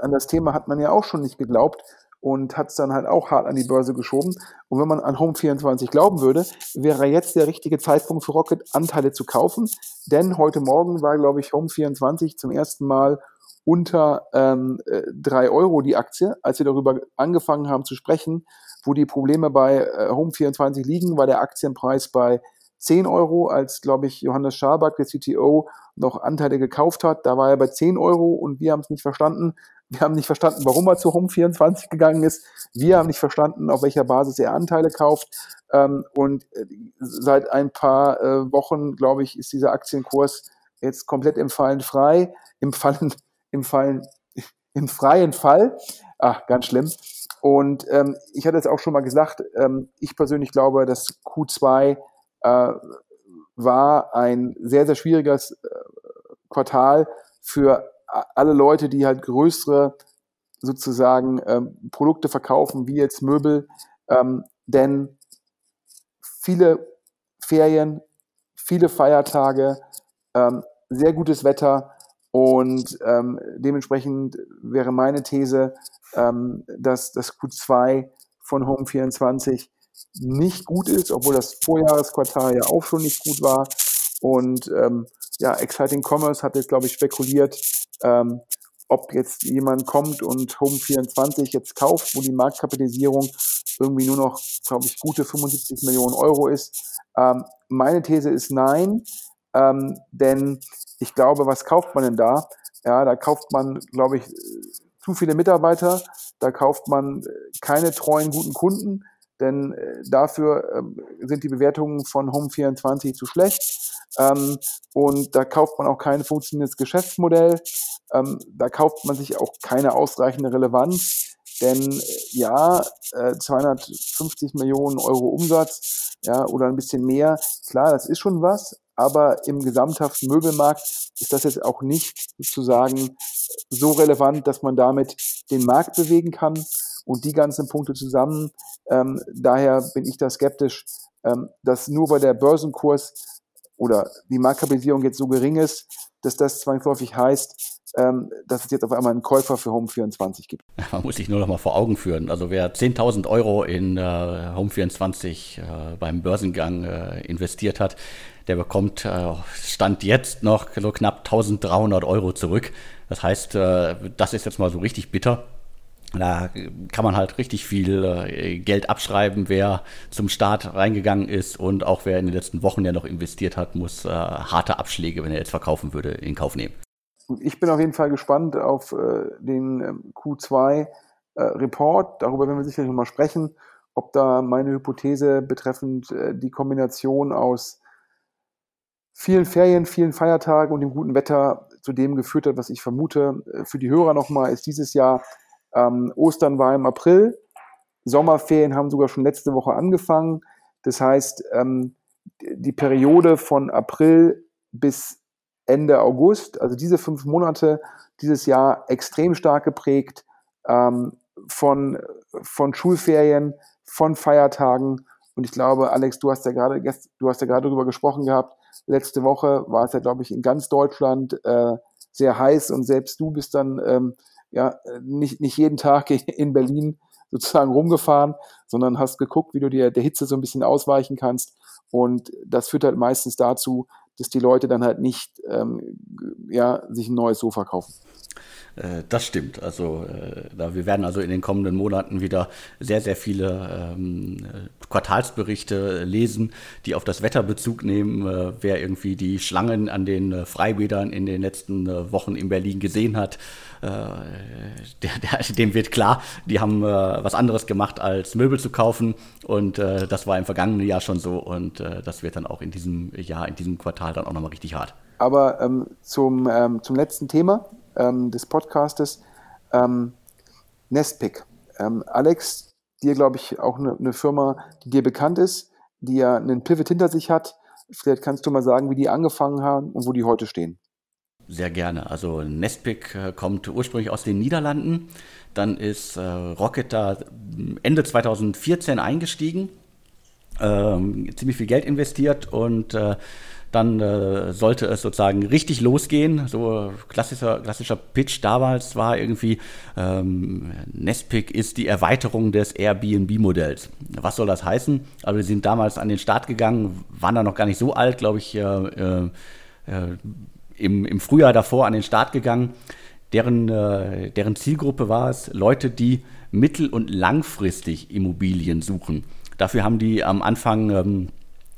An das Thema hat man ja auch schon nicht geglaubt und hat es dann halt auch hart an die Börse geschoben. Und wenn man an Home 24 glauben würde, wäre jetzt der richtige Zeitpunkt für Rocket, Anteile zu kaufen. Denn heute Morgen war, glaube ich, Home 24 zum ersten Mal unter ähm, 3 äh, Euro die Aktie. Als wir darüber angefangen haben zu sprechen, wo die Probleme bei äh, Home 24 liegen, war der Aktienpreis bei 10 Euro, als, glaube ich, Johannes Schaback, der CTO, noch Anteile gekauft hat. Da war er bei 10 Euro und wir haben es nicht verstanden. Wir haben nicht verstanden, warum er zu Home24 gegangen ist. Wir haben nicht verstanden, auf welcher Basis er Anteile kauft. Ähm, und äh, seit ein paar äh, Wochen, glaube ich, ist dieser Aktienkurs jetzt komplett im Fallen frei. Im Fallen, im Fallen, im freien Fall. Ach, ganz schlimm. Und ähm, ich hatte es auch schon mal gesagt, ähm, ich persönlich glaube, dass Q2 äh, war ein sehr, sehr schwieriges äh, Quartal für alle Leute, die halt größere sozusagen ähm, Produkte verkaufen, wie jetzt Möbel, ähm, denn viele Ferien, viele Feiertage, ähm, sehr gutes Wetter und ähm, dementsprechend wäre meine These, ähm, dass das Q2 von Home24 nicht gut ist, obwohl das Vorjahresquartal ja auch schon nicht gut war. Und ähm, ja, Exciting Commerce hat jetzt, glaube ich, spekuliert, ähm, ob jetzt jemand kommt und Home24 jetzt kauft, wo die Marktkapitalisierung irgendwie nur noch, glaube ich, gute 75 Millionen Euro ist. Ähm, meine These ist nein, ähm, denn ich glaube, was kauft man denn da? Ja, da kauft man, glaube ich, zu viele Mitarbeiter, da kauft man keine treuen, guten Kunden, denn äh, dafür äh, sind die Bewertungen von Home24 zu schlecht. Ähm, und da kauft man auch kein funktionierendes Geschäftsmodell. Ähm, da kauft man sich auch keine ausreichende Relevanz. Denn äh, ja, äh, 250 Millionen Euro Umsatz ja, oder ein bisschen mehr, klar, das ist schon was, aber im gesamthaften Möbelmarkt ist das jetzt auch nicht sozusagen so relevant, dass man damit den Markt bewegen kann und die ganzen Punkte zusammen. Ähm, daher bin ich da skeptisch, ähm, dass nur weil der Börsenkurs oder die Marktkapitalisierung jetzt so gering ist, dass das zwangsläufig heißt, ähm, dass es jetzt auf einmal einen Käufer für Home24 gibt. Man muss sich nur noch mal vor Augen führen. Also wer 10.000 Euro in äh, Home24 äh, beim Börsengang äh, investiert hat, der bekommt äh, Stand jetzt noch so knapp 1.300 Euro zurück. Das heißt, äh, das ist jetzt mal so richtig bitter. Da kann man halt richtig viel äh, Geld abschreiben, wer zum Start reingegangen ist und auch wer in den letzten Wochen ja noch investiert hat, muss äh, harte Abschläge, wenn er jetzt verkaufen würde, in Kauf nehmen. Ich bin auf jeden Fall gespannt auf äh, den ähm, Q2-Report. Darüber werden wir sicherlich nochmal sprechen, ob da meine Hypothese betreffend die Kombination aus vielen Ferien, vielen Feiertagen und dem guten Wetter zu dem geführt hat, was ich vermute. Für die Hörer nochmal ist dieses Jahr ähm, Ostern war im April. Sommerferien haben sogar schon letzte Woche angefangen. Das heißt, ähm, die Periode von April bis Ende August, also diese fünf Monate dieses Jahr extrem stark geprägt ähm, von, von Schulferien, von Feiertagen. Und ich glaube, Alex, du hast ja gerade, du hast ja gerade darüber gesprochen gehabt. Letzte Woche war es ja, glaube ich, in ganz Deutschland äh, sehr heiß und selbst du bist dann ähm, ja, nicht, nicht jeden Tag in Berlin sozusagen rumgefahren, sondern hast geguckt, wie du dir der Hitze so ein bisschen ausweichen kannst. Und das führt halt meistens dazu, dass die Leute dann halt nicht ähm, ja, sich ein neues Sofa kaufen. Äh, das stimmt. Also äh, wir werden also in den kommenden Monaten wieder sehr, sehr viele ähm, Quartalsberichte lesen, die auf das Wetter Bezug nehmen. Äh, wer irgendwie die Schlangen an den Freibädern in den letzten Wochen in Berlin gesehen hat, dem wird klar, die haben was anderes gemacht, als Möbel zu kaufen. Und das war im vergangenen Jahr schon so. Und das wird dann auch in diesem Jahr, in diesem Quartal dann auch nochmal richtig hart. Aber ähm, zum, ähm, zum letzten Thema ähm, des Podcastes. Ähm, Nestpick. Ähm, Alex, dir glaube ich auch eine ne Firma, die dir bekannt ist, die ja einen Pivot hinter sich hat. Vielleicht kannst du mal sagen, wie die angefangen haben und wo die heute stehen. Sehr gerne. Also Nestpick äh, kommt ursprünglich aus den Niederlanden. Dann ist äh, Rocket da Ende 2014 eingestiegen, ähm, ziemlich viel Geld investiert und äh, dann äh, sollte es sozusagen richtig losgehen. So klassischer, klassischer Pitch damals war irgendwie, ähm, Nestpick ist die Erweiterung des Airbnb-Modells. Was soll das heißen? Also wir sind damals an den Start gegangen, waren da noch gar nicht so alt, glaube ich, äh, äh, im, im Frühjahr davor an den Start gegangen. Deren, äh, deren Zielgruppe war es, Leute, die mittel- und langfristig Immobilien suchen. Dafür haben die am Anfang ähm,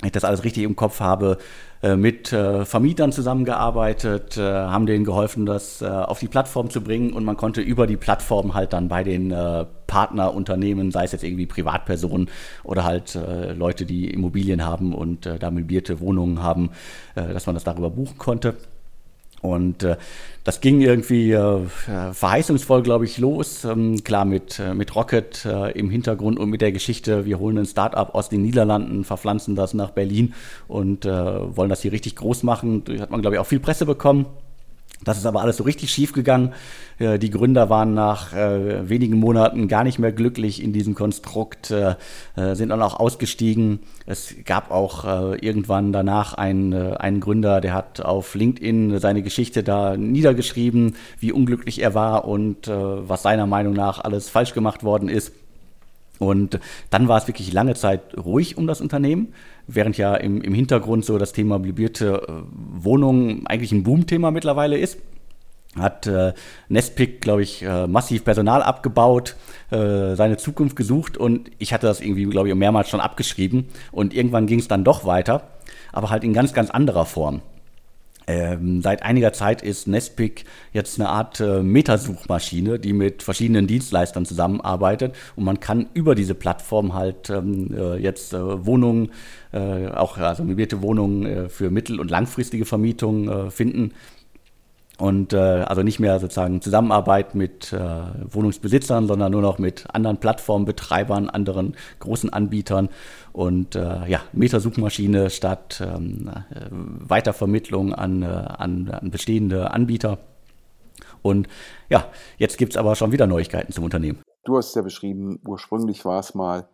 ich das alles richtig im Kopf habe, äh, mit äh, Vermietern zusammengearbeitet, äh, haben denen geholfen, das auf die Plattform zu bringen und man konnte über die Plattform halt dann bei den Partnerunternehmen, sei es jetzt irgendwie Privatpersonen oder halt Leute, die Immobilien haben und da möblierte Wohnungen haben, dass man das darüber buchen konnte. Und äh, das ging irgendwie äh, verheißungsvoll, glaube ich, los. Ähm, klar, mit, äh, mit Rocket äh, im Hintergrund und mit der Geschichte, wir holen ein Startup aus den Niederlanden, verpflanzen das nach Berlin und äh, wollen das hier richtig groß machen. Da hat man, glaube ich, auch viel Presse bekommen. Das ist aber alles so richtig schief gegangen. Die Gründer waren nach äh, wenigen Monaten gar nicht mehr glücklich in diesem Konstrukt, äh, äh sind dann auch ausgestiegen. Es gab auch äh, irgendwann danach einen, äh, einen Gründer, der hat auf LinkedIn seine Geschichte da niedergeschrieben, wie unglücklich er war und äh, was seiner Meinung nach alles falsch gemacht worden ist. Und dann war es wirklich lange Zeit ruhig um das Unternehmen, während ja im, im Hintergrund so das Thema möblierte äh, Wohnungen eigentlich ein Boomthema mittlerweile ist. Hat äh, Nestpick, glaube ich, äh, massiv Personal abgebaut, äh, seine Zukunft gesucht und ich hatte das irgendwie, glaube ich, mehrmals schon abgeschrieben. Und irgendwann ging es dann doch weiter, aber halt in ganz, ganz anderer Form. Ähm, seit einiger Zeit ist Nestpick jetzt eine Art äh, Metasuchmaschine, die mit verschiedenen Dienstleistern zusammenarbeitet und man kann über diese Plattform halt ähm, äh, jetzt äh, Wohnungen, äh, auch also möblierte Wohnungen äh, für mittel- und langfristige Vermietung äh, finden. Und äh, also nicht mehr sozusagen Zusammenarbeit mit äh, Wohnungsbesitzern, sondern nur noch mit anderen Plattformbetreibern, anderen großen Anbietern und äh, ja, Metasuchmaschine statt ähm, äh, Weitervermittlung an, äh, an, an bestehende Anbieter. Und ja, jetzt gibt es aber schon wieder Neuigkeiten zum Unternehmen. Du hast es ja beschrieben, ursprünglich war es mal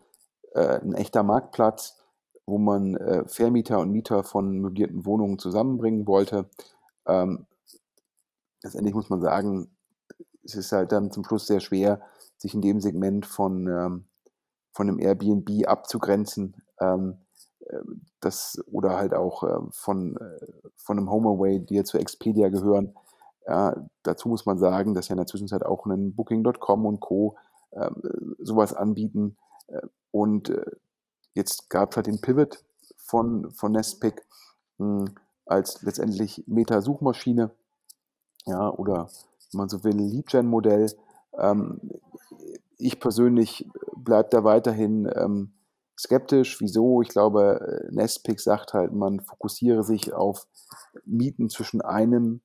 äh, ein echter Marktplatz, wo man äh, Vermieter und Mieter von möblierten Wohnungen zusammenbringen wollte. Ähm, letztendlich muss man sagen, es ist halt dann zum Schluss sehr schwer, sich in dem Segment von, ähm, von einem Airbnb abzugrenzen. Ähm, äh, das, oder halt auch äh, von, äh, von einem HomeAway, die ja zu Expedia gehören. Ja, dazu muss man sagen, dass ja in der Zwischenzeit auch ein Booking.com und Co. Äh, sowas anbieten. Äh, und äh, jetzt gab es halt den Pivot von, von Nestpick mh, hm, als letztendlich Meta-Suchmaschine ja, oder wenn man so will, Lead-Gen-Modell. Ähm, ich persönlich bleibe da weiterhin ähm, skeptisch. Wieso? Ich glaube, Nestpick sagt halt, man fokussiere sich auf Mieten zwischen einem,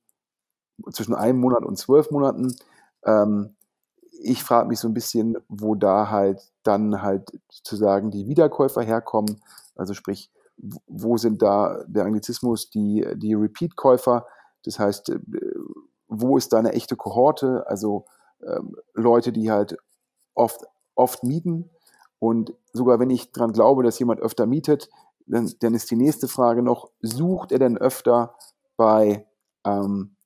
zwischen einem Monat und zwölf Monaten. Ähm, ich frage mich so ein bisschen, wo da halt dann halt zu sagen die Wiederkäufer herkommen. Also sprich, wo sind da der Anglizismus die, die Repeat-Käufer? Das heißt, äh, wo ist da eine echte Kohorte? Also ähm, Leute, die halt oft, oft mieten. Und sogar wenn ich daran glaube, dass jemand öfter mietet, dann, dann ist die nächste Frage noch, sucht er denn öfter bei, ähm,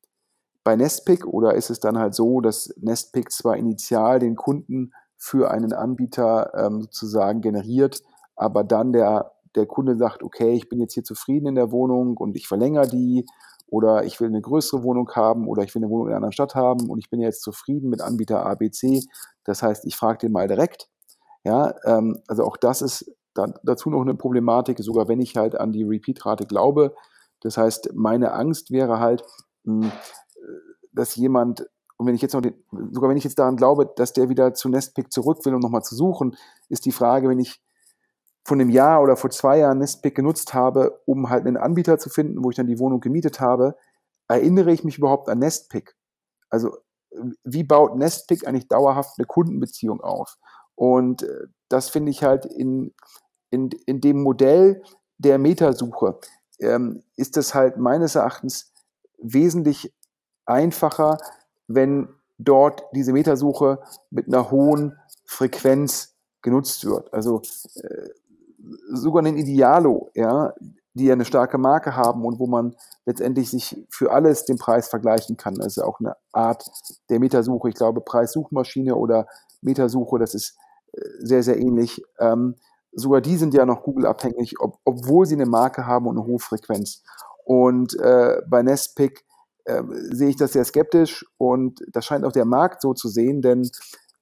bei Nestpick oder ist es dann halt so, dass Nestpick zwar initial den Kunden für einen Anbieter ähm, sozusagen generiert, aber dann der, der Kunde sagt, okay, ich bin jetzt hier zufrieden in der Wohnung und ich verlängere die oder ich will eine größere Wohnung haben oder ich will eine Wohnung in einer anderen Stadt haben und ich bin jetzt zufrieden mit Anbieter ABC. Das heißt, ich frage den mal direkt. Ja, ähm, also auch das ist da, dazu noch eine Problematik, sogar wenn ich halt an die Repeat-Rate glaube. Das heißt, meine Angst wäre halt, hm, dass jemand, und wenn ich jetzt noch den, sogar wenn ich jetzt daran glaube, dass der wieder zu Nestpick zurück will, um nochmal zu suchen, ist die Frage, wenn ich von einem Jahr oder vor zwei Jahren Nestpick genutzt habe, um halt einen Anbieter zu finden, wo ich dann die Wohnung gemietet habe, erinnere ich mich überhaupt an Nestpick? Also wie baut Nestpick eigentlich dauerhaft eine Kundenbeziehung auf? Und äh, das finde ich halt in, in, in dem Modell der Metasuche ähm, ist das halt meines Erachtens wesentlich einfacher, wenn dort diese Metasuche mit einer hohen Frequenz genutzt wird. Also äh, sogar einen Idealo, ja, die ja eine starke Marke haben und wo man letztendlich sich für alles den Preis vergleichen kann. Das ist auch eine Art der Metasuche. Ich glaube, Preissuchmaschine oder Metasuche, das ist äh, sehr, sehr ähnlich. Ähm, sogar die sind ja noch Google-abhängig, ob, obwohl sie eine Marke haben und eine hohe Frequenz. Und äh, bei Nestpick äh, sehe ich das sehr skeptisch und das scheint auch der Markt so zu sehen, denn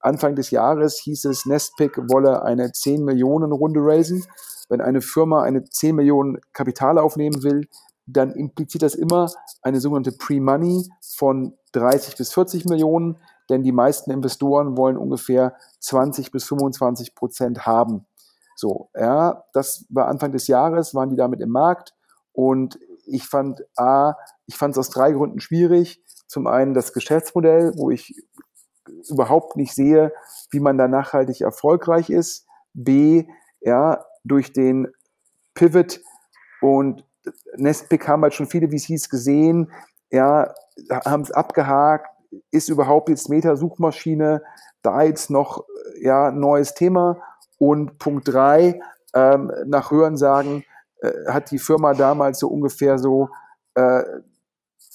Anfang des Jahres hieß es, Nestpick wolle eine 10 Millionen Runde raisen. Wenn eine Firma eine 10 Millionen Kapital aufnehmen will, dann impliziert das immer eine sogenannte Pre-Money von 30 bis 40 Millionen, denn die meisten Investoren wollen ungefähr 20 bis 25 Prozent haben. So, ja, das war Anfang des Jahres, waren die damit im Markt und ich fand A, ich fand es aus drei Gründen schwierig. Zum einen das Geschäftsmodell, wo ich überhaupt nicht sehe, wie man da nachhaltig erfolgreich ist. B, ja, durch den Pivot und Nestpick haben halt schon viele VCs gesehen, ja, haben es abgehakt, ist überhaupt jetzt Meta-Suchmaschine da jetzt noch ja, neues Thema. Und Punkt drei, ähm, nach Hörensagen äh, hat die Firma damals so ungefähr so äh,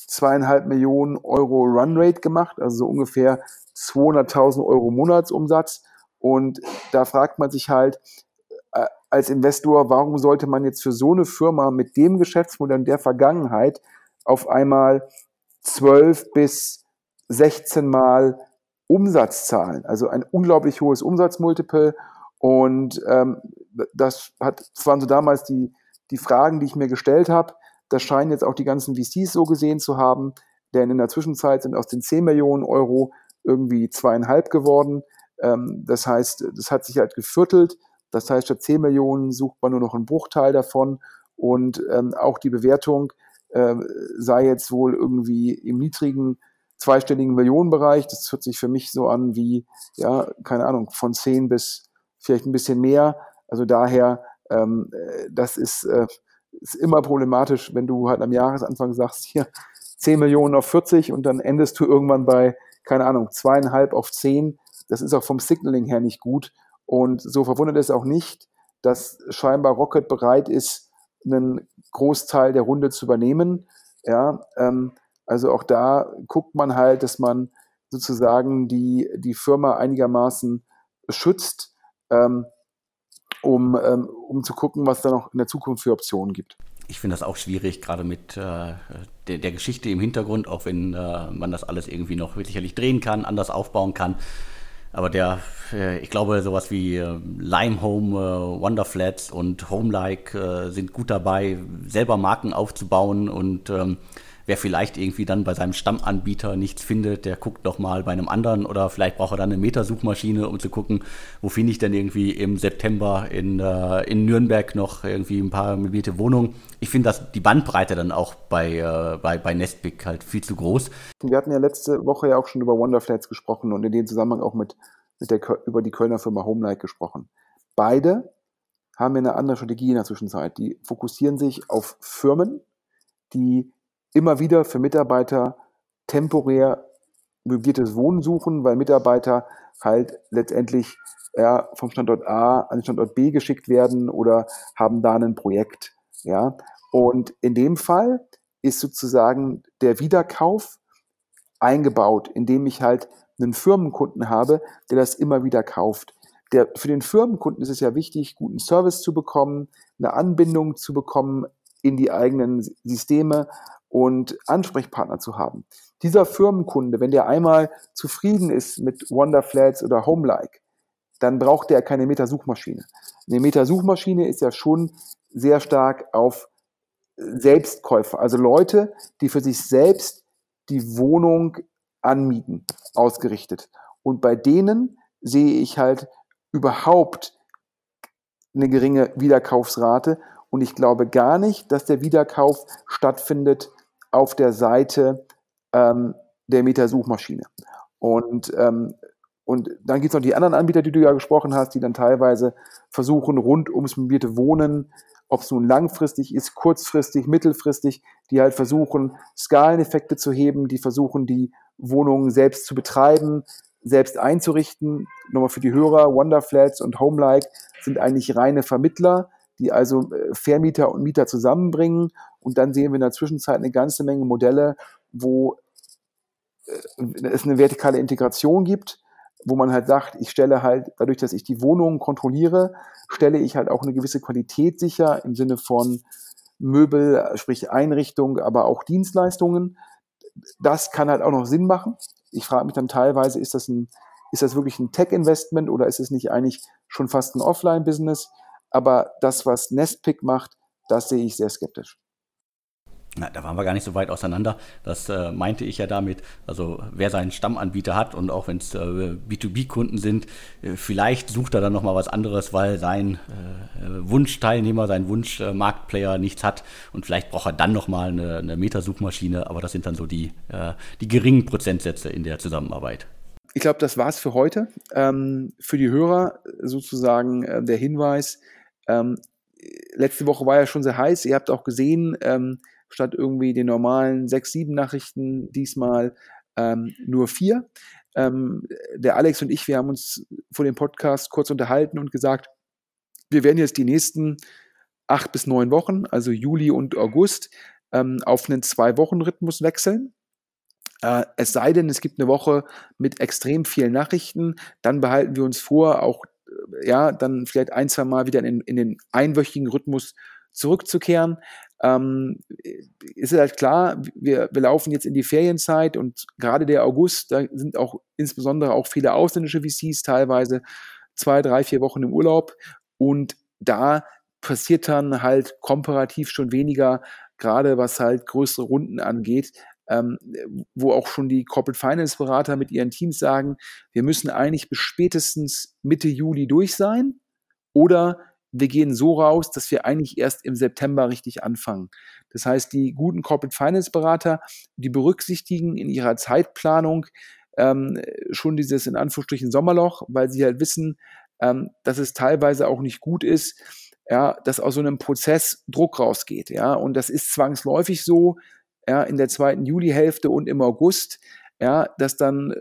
zweieinhalb Millionen Euro Runrate gemacht, also so ungefähr 200.000 Euro Monatsumsatz. Und da fragt man sich halt äh, als Investor, warum sollte man jetzt für so eine Firma mit dem Geschäftsmodell der Vergangenheit auf einmal 12 bis 16 Mal Umsatz zahlen? Also ein unglaublich hohes Umsatzmultiple. Und ähm, das hat, das waren so damals die, die Fragen, die ich mir gestellt habe. Das scheinen jetzt auch die ganzen VCs so gesehen zu haben, denn in der Zwischenzeit sind aus den 10 Millionen Euro irgendwie zweieinhalb geworden. Ähm, das heißt, das hat sich halt geviertelt. Das heißt, statt 10 Millionen sucht man nur noch einen Bruchteil davon und ähm, auch die Bewertung äh, sei jetzt wohl irgendwie im niedrigen zweistelligen Millionenbereich. Das hört sich für mich so an wie, ja, keine Ahnung, von 10 bis vielleicht ein bisschen mehr. Also daher, ähm, äh, das ist, äh, ist immer problematisch, wenn du halt am Jahresanfang sagst, hier 10 Millionen auf 40 und dann endest du irgendwann bei keine Ahnung, zweieinhalb auf zehn. Das ist auch vom Signaling her nicht gut. Und so verwundert es auch nicht, dass scheinbar Rocket bereit ist, einen Großteil der Runde zu übernehmen. Ja, ähm, also auch da guckt man halt, dass man sozusagen die, die Firma einigermaßen schützt, ähm, um, ähm, um zu gucken, was da noch in der Zukunft für Optionen gibt. Ich finde das auch schwierig, gerade mit äh, der, der, Geschichte im Hintergrund, auch wenn äh, man das alles irgendwie noch sicherlich drehen kann, anders aufbauen kann. Aber der, äh, ich glaube, sowas wie äh, Lime Home, äh, Wonderflats und Homelike äh, sind gut dabei, selber Marken aufzubauen und ähm, wer vielleicht irgendwie dann bei seinem Stammanbieter nichts findet, der guckt noch mal bei einem anderen oder vielleicht braucht er dann eine Metasuchmaschine, um zu gucken, wo finde ich denn irgendwie im September in, äh, in Nürnberg noch irgendwie ein paar möblierte Wohnungen. Ich finde, dass die Bandbreite dann auch bei, äh, bei, bei Nestpick halt viel zu groß. Wir hatten ja letzte Woche ja auch schon über Wonderflats gesprochen und in dem Zusammenhang auch mit, mit der, über die Kölner Firma Homelike gesprochen. Beide haben ja eine andere Strategie in der Zwischenzeit. Die fokussieren sich auf Firmen, die immer wieder für Mitarbeiter temporär möbliertes Wohnen suchen, weil Mitarbeiter halt letztendlich ja, vom Standort A an den Standort B geschickt werden oder haben da ein Projekt. Ja? Und in dem Fall ist sozusagen der Wiederkauf eingebaut, indem ich halt einen Firmenkunden habe, der das immer wieder kauft. Der, für den Firmenkunden ist es ja wichtig, guten Service zu bekommen, eine Anbindung zu bekommen in die eigenen Systeme, und Ansprechpartner zu haben. Dieser Firmenkunde, wenn der einmal zufrieden ist mit Wonderflats oder Homelike, dann braucht der keine Meta-Suchmaschine. Eine Meta-Suchmaschine ist ja schon sehr stark auf Selbstkäufer, also Leute, die für sich selbst die Wohnung anmieten, ausgerichtet. Und bei denen sehe ich halt überhaupt eine geringe Wiederkaufsrate. Und ich glaube gar nicht, dass der Wiederkauf stattfindet auf der Seite ähm, der Meta-Suchmaschine. Und, ähm, und dann gibt es noch die anderen Anbieter, die du ja gesprochen hast, die dann teilweise versuchen, rund ums mobilte Wohnen, ob es nun langfristig ist, kurzfristig, mittelfristig, die halt versuchen, Skaleneffekte zu heben, die versuchen, die Wohnungen selbst zu betreiben, selbst einzurichten. Nochmal für die Hörer, Wonderflats und Homelike sind eigentlich reine Vermittler, die also äh, Vermieter und Mieter zusammenbringen. Und dann sehen wir in der Zwischenzeit eine ganze Menge Modelle, wo äh, es eine vertikale Integration gibt, wo man halt sagt, ich stelle halt, dadurch, dass ich die Wohnungen kontrolliere, stelle ich halt auch eine gewisse Qualität sicher im Sinne von Möbel, sprich Einrichtung, aber auch Dienstleistungen. Das kann halt auch noch Sinn machen. Ich frage mich dann teilweise, ist das ein, ist das wirklich ein Tech-Investment oder ist es nicht eigentlich schon fast ein Offline-Business? Aber das, was Nestpick macht, das sehe ich sehr skeptisch. Na, da waren wir gar nicht so weit auseinander. Das äh, meinte ich ja damit. Also wer seinen Stammanbieter hat und auch wenn es äh, B2B-Kunden sind, äh, vielleicht sucht er dann nochmal was anderes, weil sein äh, Wunschteilnehmer, sein Wunschmarktplayer nichts hat und vielleicht braucht er dann nochmal eine, eine Metasuchmaschine. Aber das sind dann so die, äh, die geringen Prozentsätze in der Zusammenarbeit. Ich glaube, das war's für heute. Ähm, für die Hörer sozusagen äh, der Hinweis, ähm, letzte Woche war ja schon sehr heiß. Ihr habt auch gesehen, ähm, statt irgendwie den normalen sechs, sieben Nachrichten diesmal ähm, nur vier. Ähm, der Alex und ich, wir haben uns vor dem Podcast kurz unterhalten und gesagt, wir werden jetzt die nächsten acht bis neun Wochen, also Juli und August, ähm, auf einen Zwei-Wochen-Rhythmus wechseln. Äh, es sei denn, es gibt eine Woche mit extrem vielen Nachrichten, dann behalten wir uns vor, auch ja, dann vielleicht ein, zwei Mal wieder in, in den einwöchigen Rhythmus zurückzukehren. Ähm, ist halt klar, wir, wir laufen jetzt in die Ferienzeit und gerade der August, da sind auch insbesondere auch viele ausländische VCs teilweise zwei, drei, vier Wochen im Urlaub und da passiert dann halt komparativ schon weniger, gerade was halt größere Runden angeht ähm, wo auch schon die Corporate Finance Berater mit ihren Teams sagen, wir müssen eigentlich bis spätestens Mitte Juli durch sein oder wir gehen so raus, dass wir eigentlich erst im September richtig anfangen. Das heißt, die guten Corporate Finance Berater, die berücksichtigen in ihrer Zeitplanung ähm, schon dieses in Anführungsstrichen Sommerloch, weil sie halt wissen, ähm, dass es teilweise auch nicht gut ist, ja, dass aus so einem Prozess Druck rausgeht, ja, und das ist zwangsläufig so, ja, in der zweiten Julihälfte und im August, ja, dass dann äh,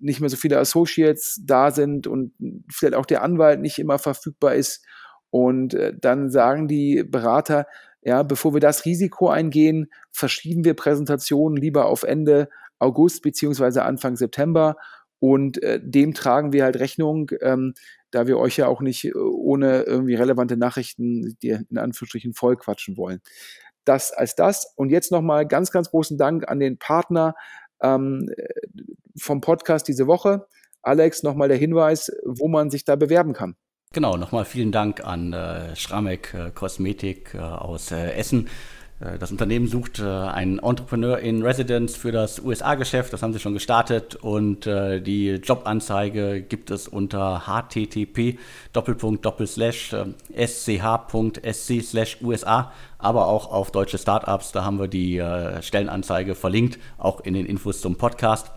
nicht mehr so viele Associates da sind und vielleicht auch der Anwalt nicht immer verfügbar ist. Und äh, dann sagen die Berater, ja, bevor wir das Risiko eingehen, verschieben wir Präsentationen lieber auf Ende August beziehungsweise Anfang September. Und äh, dem tragen wir halt Rechnung, ähm, da wir euch ja auch nicht äh, ohne irgendwie relevante Nachrichten, die in Anführungsstrichen voll quatschen wollen. Das als das. Und jetzt nochmal ganz, ganz großen Dank an den Partner ähm, vom Podcast diese Woche. Alex, nochmal der Hinweis, wo man sich da bewerben kann. Genau, nochmal vielen Dank an äh, Schramek äh, Kosmetik äh, aus äh, Essen. Äh, das Unternehmen sucht äh, einen Entrepreneur in Residence für das USA-Geschäft. Das haben sie schon gestartet und äh, die Jobanzeige gibt es unter http sch.sc USA, aber auch auf deutsche Startups. Da haben wir die Stellenanzeige verlinkt, auch in den Infos zum Podcast.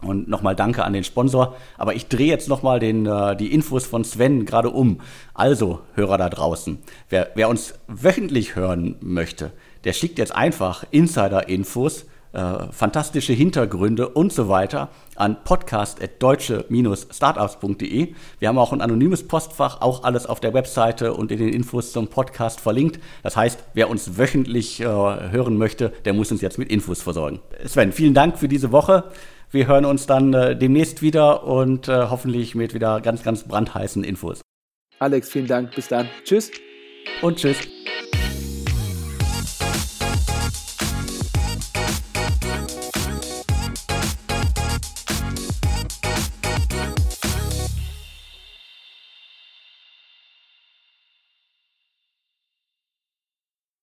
Und nochmal danke an den Sponsor. Aber ich drehe jetzt nochmal äh, die Infos von Sven gerade um. Also, Hörer da draußen, wer, wer uns wöchentlich hören möchte, der schickt jetzt einfach Insider-Infos, äh, fantastische Hintergründe und so weiter an podcast.deutsche-startups.de. Wir haben auch ein anonymes Postfach, auch alles auf der Webseite und in den Infos zum Podcast verlinkt. Das heißt, wer uns wöchentlich äh, hören möchte, der muss uns jetzt mit Infos versorgen. Sven, vielen Dank für diese Woche. Wir hören uns dann äh, demnächst wieder und äh, hoffentlich mit wieder ganz, ganz brandheißen Infos. Alex, vielen Dank. Bis dann. Tschüss. Und tschüss.